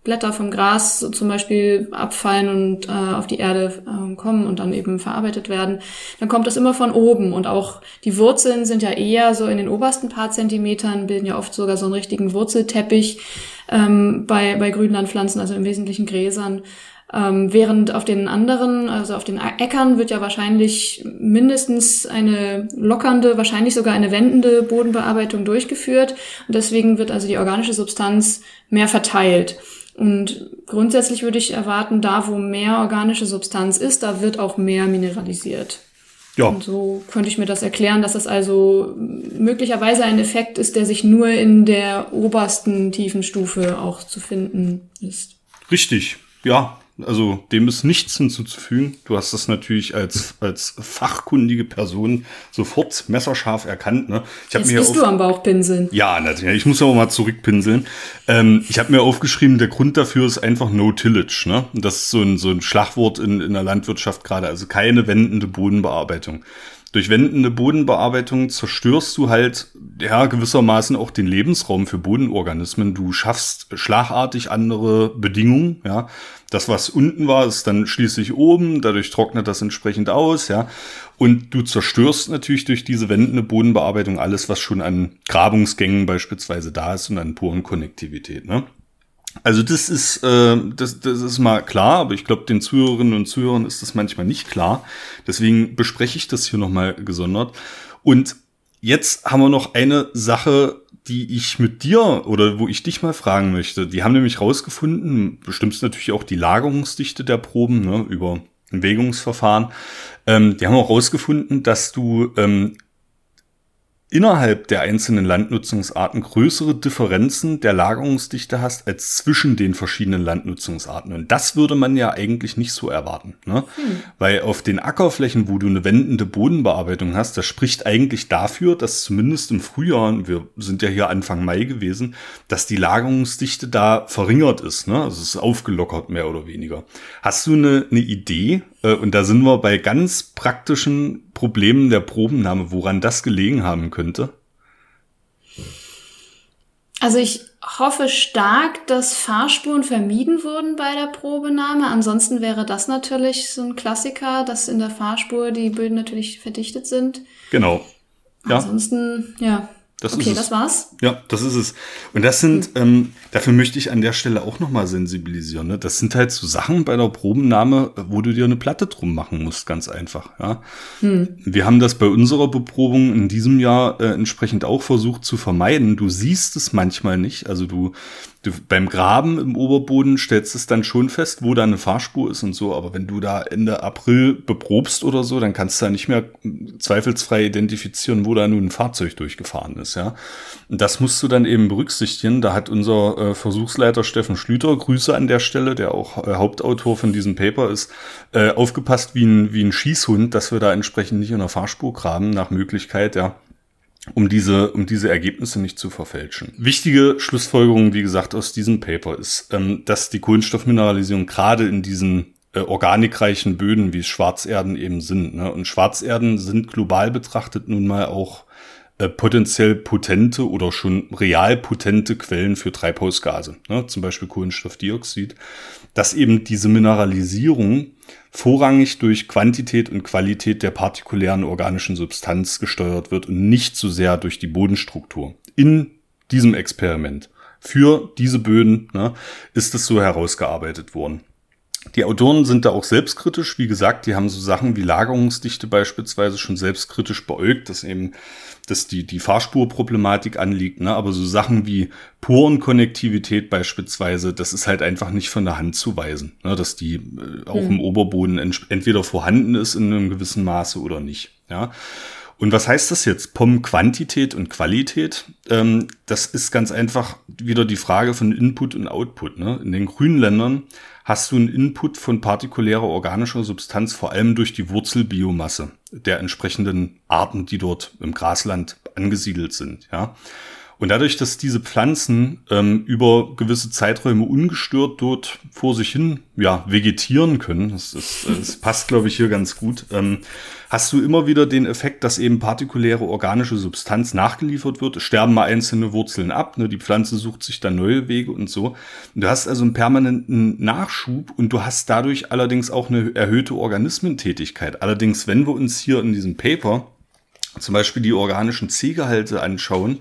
Blätter vom Gras zum Beispiel abfallen und äh, auf die Erde äh, kommen und dann eben verarbeitet werden, dann kommt das immer von oben. Und auch die Wurzeln sind ja eher so in den obersten paar Zentimetern, bilden ja oft sogar so einen richtigen Wurzelteppich ähm, bei, bei Grünlandpflanzen, also im Wesentlichen Gräsern. Ähm, während auf den anderen, also auf den Äckern, wird ja wahrscheinlich mindestens eine lockernde, wahrscheinlich sogar eine wendende Bodenbearbeitung durchgeführt. Und deswegen wird also die organische Substanz mehr verteilt. Und grundsätzlich würde ich erwarten, da wo mehr organische Substanz ist, da wird auch mehr mineralisiert. Ja. Und so könnte ich mir das erklären, dass das also möglicherweise ein Effekt ist, der sich nur in der obersten tiefen Stufe auch zu finden ist. Richtig, ja. Also dem ist nichts hinzuzufügen. Du hast das natürlich als, als fachkundige Person sofort messerscharf erkannt. Ne? Ich Jetzt mir bist du am Bauchpinseln. Ja, natürlich. Ich muss aber mal zurückpinseln. Ähm, ich habe mir aufgeschrieben, der Grund dafür ist einfach No Tillage. Ne? Das ist so ein, so ein Schlagwort in, in der Landwirtschaft gerade. Also keine wendende Bodenbearbeitung durch wendende Bodenbearbeitung zerstörst du halt ja gewissermaßen auch den Lebensraum für Bodenorganismen. Du schaffst schlagartig andere Bedingungen, ja. Das, was unten war, ist dann schließlich oben, dadurch trocknet das entsprechend aus, ja. Und du zerstörst natürlich durch diese wendende Bodenbearbeitung alles, was schon an Grabungsgängen beispielsweise da ist und an Porenkonnektivität, ne? Also das ist, äh, das, das ist mal klar, aber ich glaube, den Zuhörerinnen und Zuhörern ist das manchmal nicht klar. Deswegen bespreche ich das hier nochmal gesondert. Und jetzt haben wir noch eine Sache, die ich mit dir oder wo ich dich mal fragen möchte. Die haben nämlich rausgefunden, bestimmst natürlich auch die Lagerungsdichte der Proben ne, über ein Wägungsverfahren. Ähm, die haben auch rausgefunden, dass du ähm, innerhalb der einzelnen Landnutzungsarten größere Differenzen der Lagerungsdichte hast als zwischen den verschiedenen Landnutzungsarten. Und das würde man ja eigentlich nicht so erwarten. Ne? Hm. Weil auf den Ackerflächen, wo du eine wendende Bodenbearbeitung hast, das spricht eigentlich dafür, dass zumindest im Frühjahr, wir sind ja hier Anfang Mai gewesen, dass die Lagerungsdichte da verringert ist. Ne? Also es ist aufgelockert, mehr oder weniger. Hast du eine, eine Idee, und da sind wir bei ganz praktischen Problemen der Probennahme, woran das gelegen haben könnte. Also ich hoffe stark, dass Fahrspuren vermieden wurden bei der Probenahme. Ansonsten wäre das natürlich so ein Klassiker, dass in der Fahrspur die Böden natürlich verdichtet sind. Genau. Ja. Ansonsten, ja, das okay, das war's. Ja, das ist es. Und das sind, mhm. ähm, dafür möchte ich an der Stelle auch nochmal sensibilisieren. Ne? Das sind halt so Sachen bei der Probennahme, wo du dir eine Platte drum machen musst, ganz einfach. Ja? Mhm. Wir haben das bei unserer Beprobung in diesem Jahr äh, entsprechend auch versucht zu vermeiden. Du siehst es manchmal nicht. Also du, du beim Graben im Oberboden stellst es dann schon fest, wo da eine Fahrspur ist und so. Aber wenn du da Ende April beprobst oder so, dann kannst du da nicht mehr zweifelsfrei identifizieren, wo da nun ein Fahrzeug durchgefahren ist, ja. Und das musst du dann eben berücksichtigen. Da hat unser äh, Versuchsleiter Steffen Schlüter, Grüße an der Stelle, der auch äh, Hauptautor von diesem Paper ist, äh, aufgepasst wie ein, wie ein Schießhund, dass wir da entsprechend nicht in der Fahrspur graben, nach Möglichkeit, ja um diese, um diese Ergebnisse nicht zu verfälschen. Wichtige Schlussfolgerung, wie gesagt, aus diesem Paper ist, ähm, dass die Kohlenstoffmineralisierung gerade in diesen äh, organikreichen Böden, wie es Schwarzerden eben sind, ne? und Schwarzerden sind global betrachtet nun mal auch äh, potenziell potente oder schon real potente Quellen für Treibhausgase, ne, zum Beispiel Kohlenstoffdioxid, dass eben diese Mineralisierung vorrangig durch Quantität und Qualität der partikulären organischen Substanz gesteuert wird und nicht so sehr durch die Bodenstruktur. In diesem Experiment für diese Böden ne, ist es so herausgearbeitet worden. Die Autoren sind da auch selbstkritisch. Wie gesagt, die haben so Sachen wie Lagerungsdichte beispielsweise schon selbstkritisch beäugt, dass eben dass die, die Fahrspurproblematik anliegt, ne? aber so Sachen wie Porenkonnektivität beispielsweise, das ist halt einfach nicht von der Hand zu weisen, ne? dass die äh, auch hm. im Oberboden entweder vorhanden ist in einem gewissen Maße oder nicht. Ja. Und was heißt das jetzt? POM Quantität und Qualität? Ähm, das ist ganz einfach wieder die Frage von Input und Output. Ne? In den grünen Ländern hast du einen Input von partikulärer organischer Substanz, vor allem durch die Wurzelbiomasse der entsprechenden Arten, die dort im Grasland angesiedelt sind. Ja? Und dadurch, dass diese Pflanzen ähm, über gewisse Zeiträume ungestört dort vor sich hin ja, vegetieren können, das, das, das passt, glaube ich, hier ganz gut, ähm, hast du immer wieder den Effekt, dass eben partikuläre organische Substanz nachgeliefert wird. Es sterben mal einzelne Wurzeln ab, ne, die Pflanze sucht sich dann neue Wege und so. Und du hast also einen permanenten Nachschub und du hast dadurch allerdings auch eine erhöhte Organismentätigkeit. Allerdings, wenn wir uns hier in diesem Paper zum Beispiel die organischen C-Gehalte anschauen,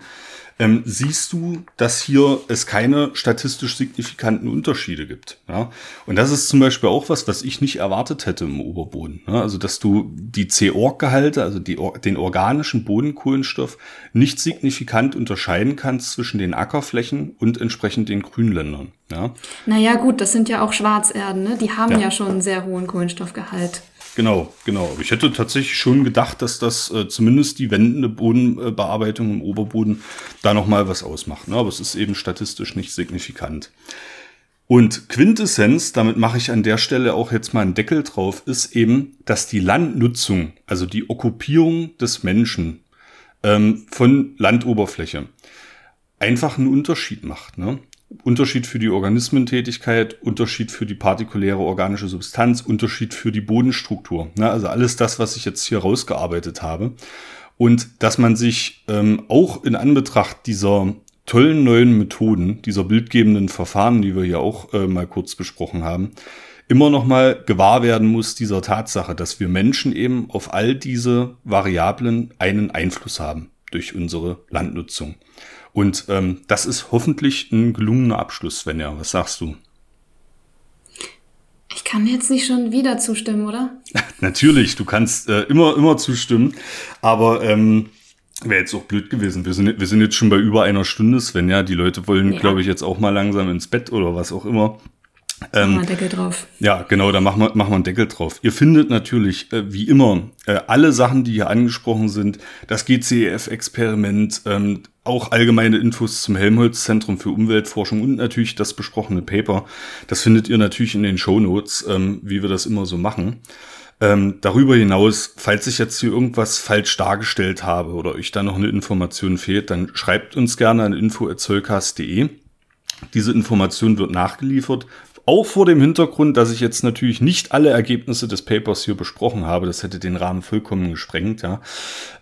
ähm, siehst du, dass hier es keine statistisch signifikanten Unterschiede gibt. Ja? Und das ist zum Beispiel auch was, was ich nicht erwartet hätte im Oberboden. Ja? Also, dass du die C-Org-Gehalte, also die, den organischen Bodenkohlenstoff, nicht signifikant unterscheiden kannst zwischen den Ackerflächen und entsprechend den Grünländern. Ja? Naja, gut, das sind ja auch Schwarzerden, ne? Die haben ja, ja schon einen sehr hohen Kohlenstoffgehalt. Genau, genau. Ich hätte tatsächlich schon gedacht, dass das äh, zumindest die wendende Bodenbearbeitung im Oberboden da nochmal was ausmacht. Ne? Aber es ist eben statistisch nicht signifikant. Und Quintessenz, damit mache ich an der Stelle auch jetzt mal einen Deckel drauf, ist eben, dass die Landnutzung, also die Okkupierung des Menschen ähm, von Landoberfläche, einfach einen Unterschied macht. Ne? Unterschied für die Organismentätigkeit, Unterschied für die partikuläre organische Substanz, Unterschied für die Bodenstruktur. Ne? Also alles das, was ich jetzt hier rausgearbeitet habe. Und dass man sich ähm, auch in Anbetracht dieser tollen neuen Methoden, dieser bildgebenden Verfahren, die wir hier auch äh, mal kurz besprochen haben, immer noch mal gewahr werden muss dieser Tatsache, dass wir Menschen eben auf all diese Variablen einen Einfluss haben durch unsere Landnutzung. Und ähm, das ist hoffentlich ein gelungener Abschluss, Svenja. Was sagst du? Ich kann jetzt nicht schon wieder zustimmen, oder? Natürlich, du kannst äh, immer, immer zustimmen. Aber ähm, wäre jetzt auch blöd gewesen. Wir sind, wir sind jetzt schon bei über einer Stunde, Svenja. Die Leute wollen, ja. glaube ich, jetzt auch mal langsam ins Bett oder was auch immer. Ähm, machen wir Deckel drauf. Ja, genau, da machen wir, machen wir einen Deckel drauf. Ihr findet natürlich, äh, wie immer, äh, alle Sachen, die hier angesprochen sind, das GCEF-Experiment, ähm, auch allgemeine Infos zum Helmholtz-Zentrum für Umweltforschung und natürlich das besprochene Paper. Das findet ihr natürlich in den Show Notes, ähm, wie wir das immer so machen. Ähm, darüber hinaus, falls ich jetzt hier irgendwas falsch dargestellt habe oder euch da noch eine Information fehlt, dann schreibt uns gerne an info.zollcast.de. Diese Information wird nachgeliefert, auch vor dem Hintergrund, dass ich jetzt natürlich nicht alle Ergebnisse des Papers hier besprochen habe. Das hätte den Rahmen vollkommen gesprengt, ja.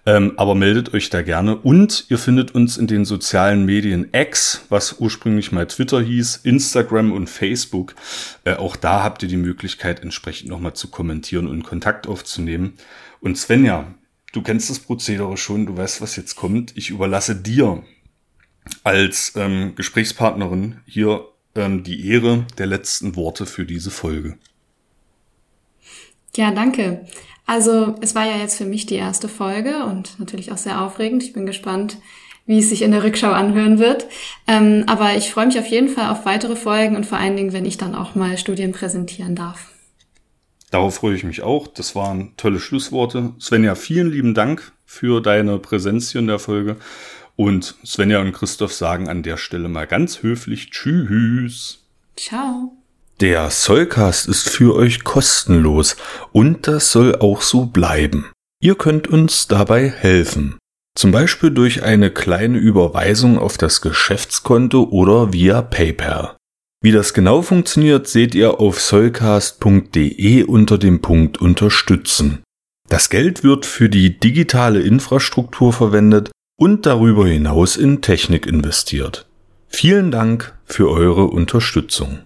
Ähm, aber meldet euch da gerne. Und ihr findet uns in den sozialen Medien X, was ursprünglich mal Twitter hieß, Instagram und Facebook. Äh, auch da habt ihr die Möglichkeit, entsprechend nochmal zu kommentieren und Kontakt aufzunehmen. Und Svenja, du kennst das Prozedere schon, du weißt, was jetzt kommt. Ich überlasse dir als ähm, Gesprächspartnerin hier ähm, die Ehre der letzten Worte für diese Folge. Ja, danke. Also es war ja jetzt für mich die erste Folge und natürlich auch sehr aufregend. Ich bin gespannt, wie es sich in der Rückschau anhören wird. Ähm, aber ich freue mich auf jeden Fall auf weitere Folgen und vor allen Dingen, wenn ich dann auch mal Studien präsentieren darf. Darauf freue ich mich auch. Das waren tolle Schlussworte. Svenja, vielen lieben Dank für deine Präsenz hier in der Folge. Und Svenja und Christoph sagen an der Stelle mal ganz höflich Tschüss. Ciao. Der Soulcast ist für euch kostenlos und das soll auch so bleiben. Ihr könnt uns dabei helfen. Zum Beispiel durch eine kleine Überweisung auf das Geschäftskonto oder via PayPal. Wie das genau funktioniert, seht ihr auf soulcast.de unter dem Punkt Unterstützen. Das Geld wird für die digitale Infrastruktur verwendet und darüber hinaus in Technik investiert. Vielen Dank für eure Unterstützung.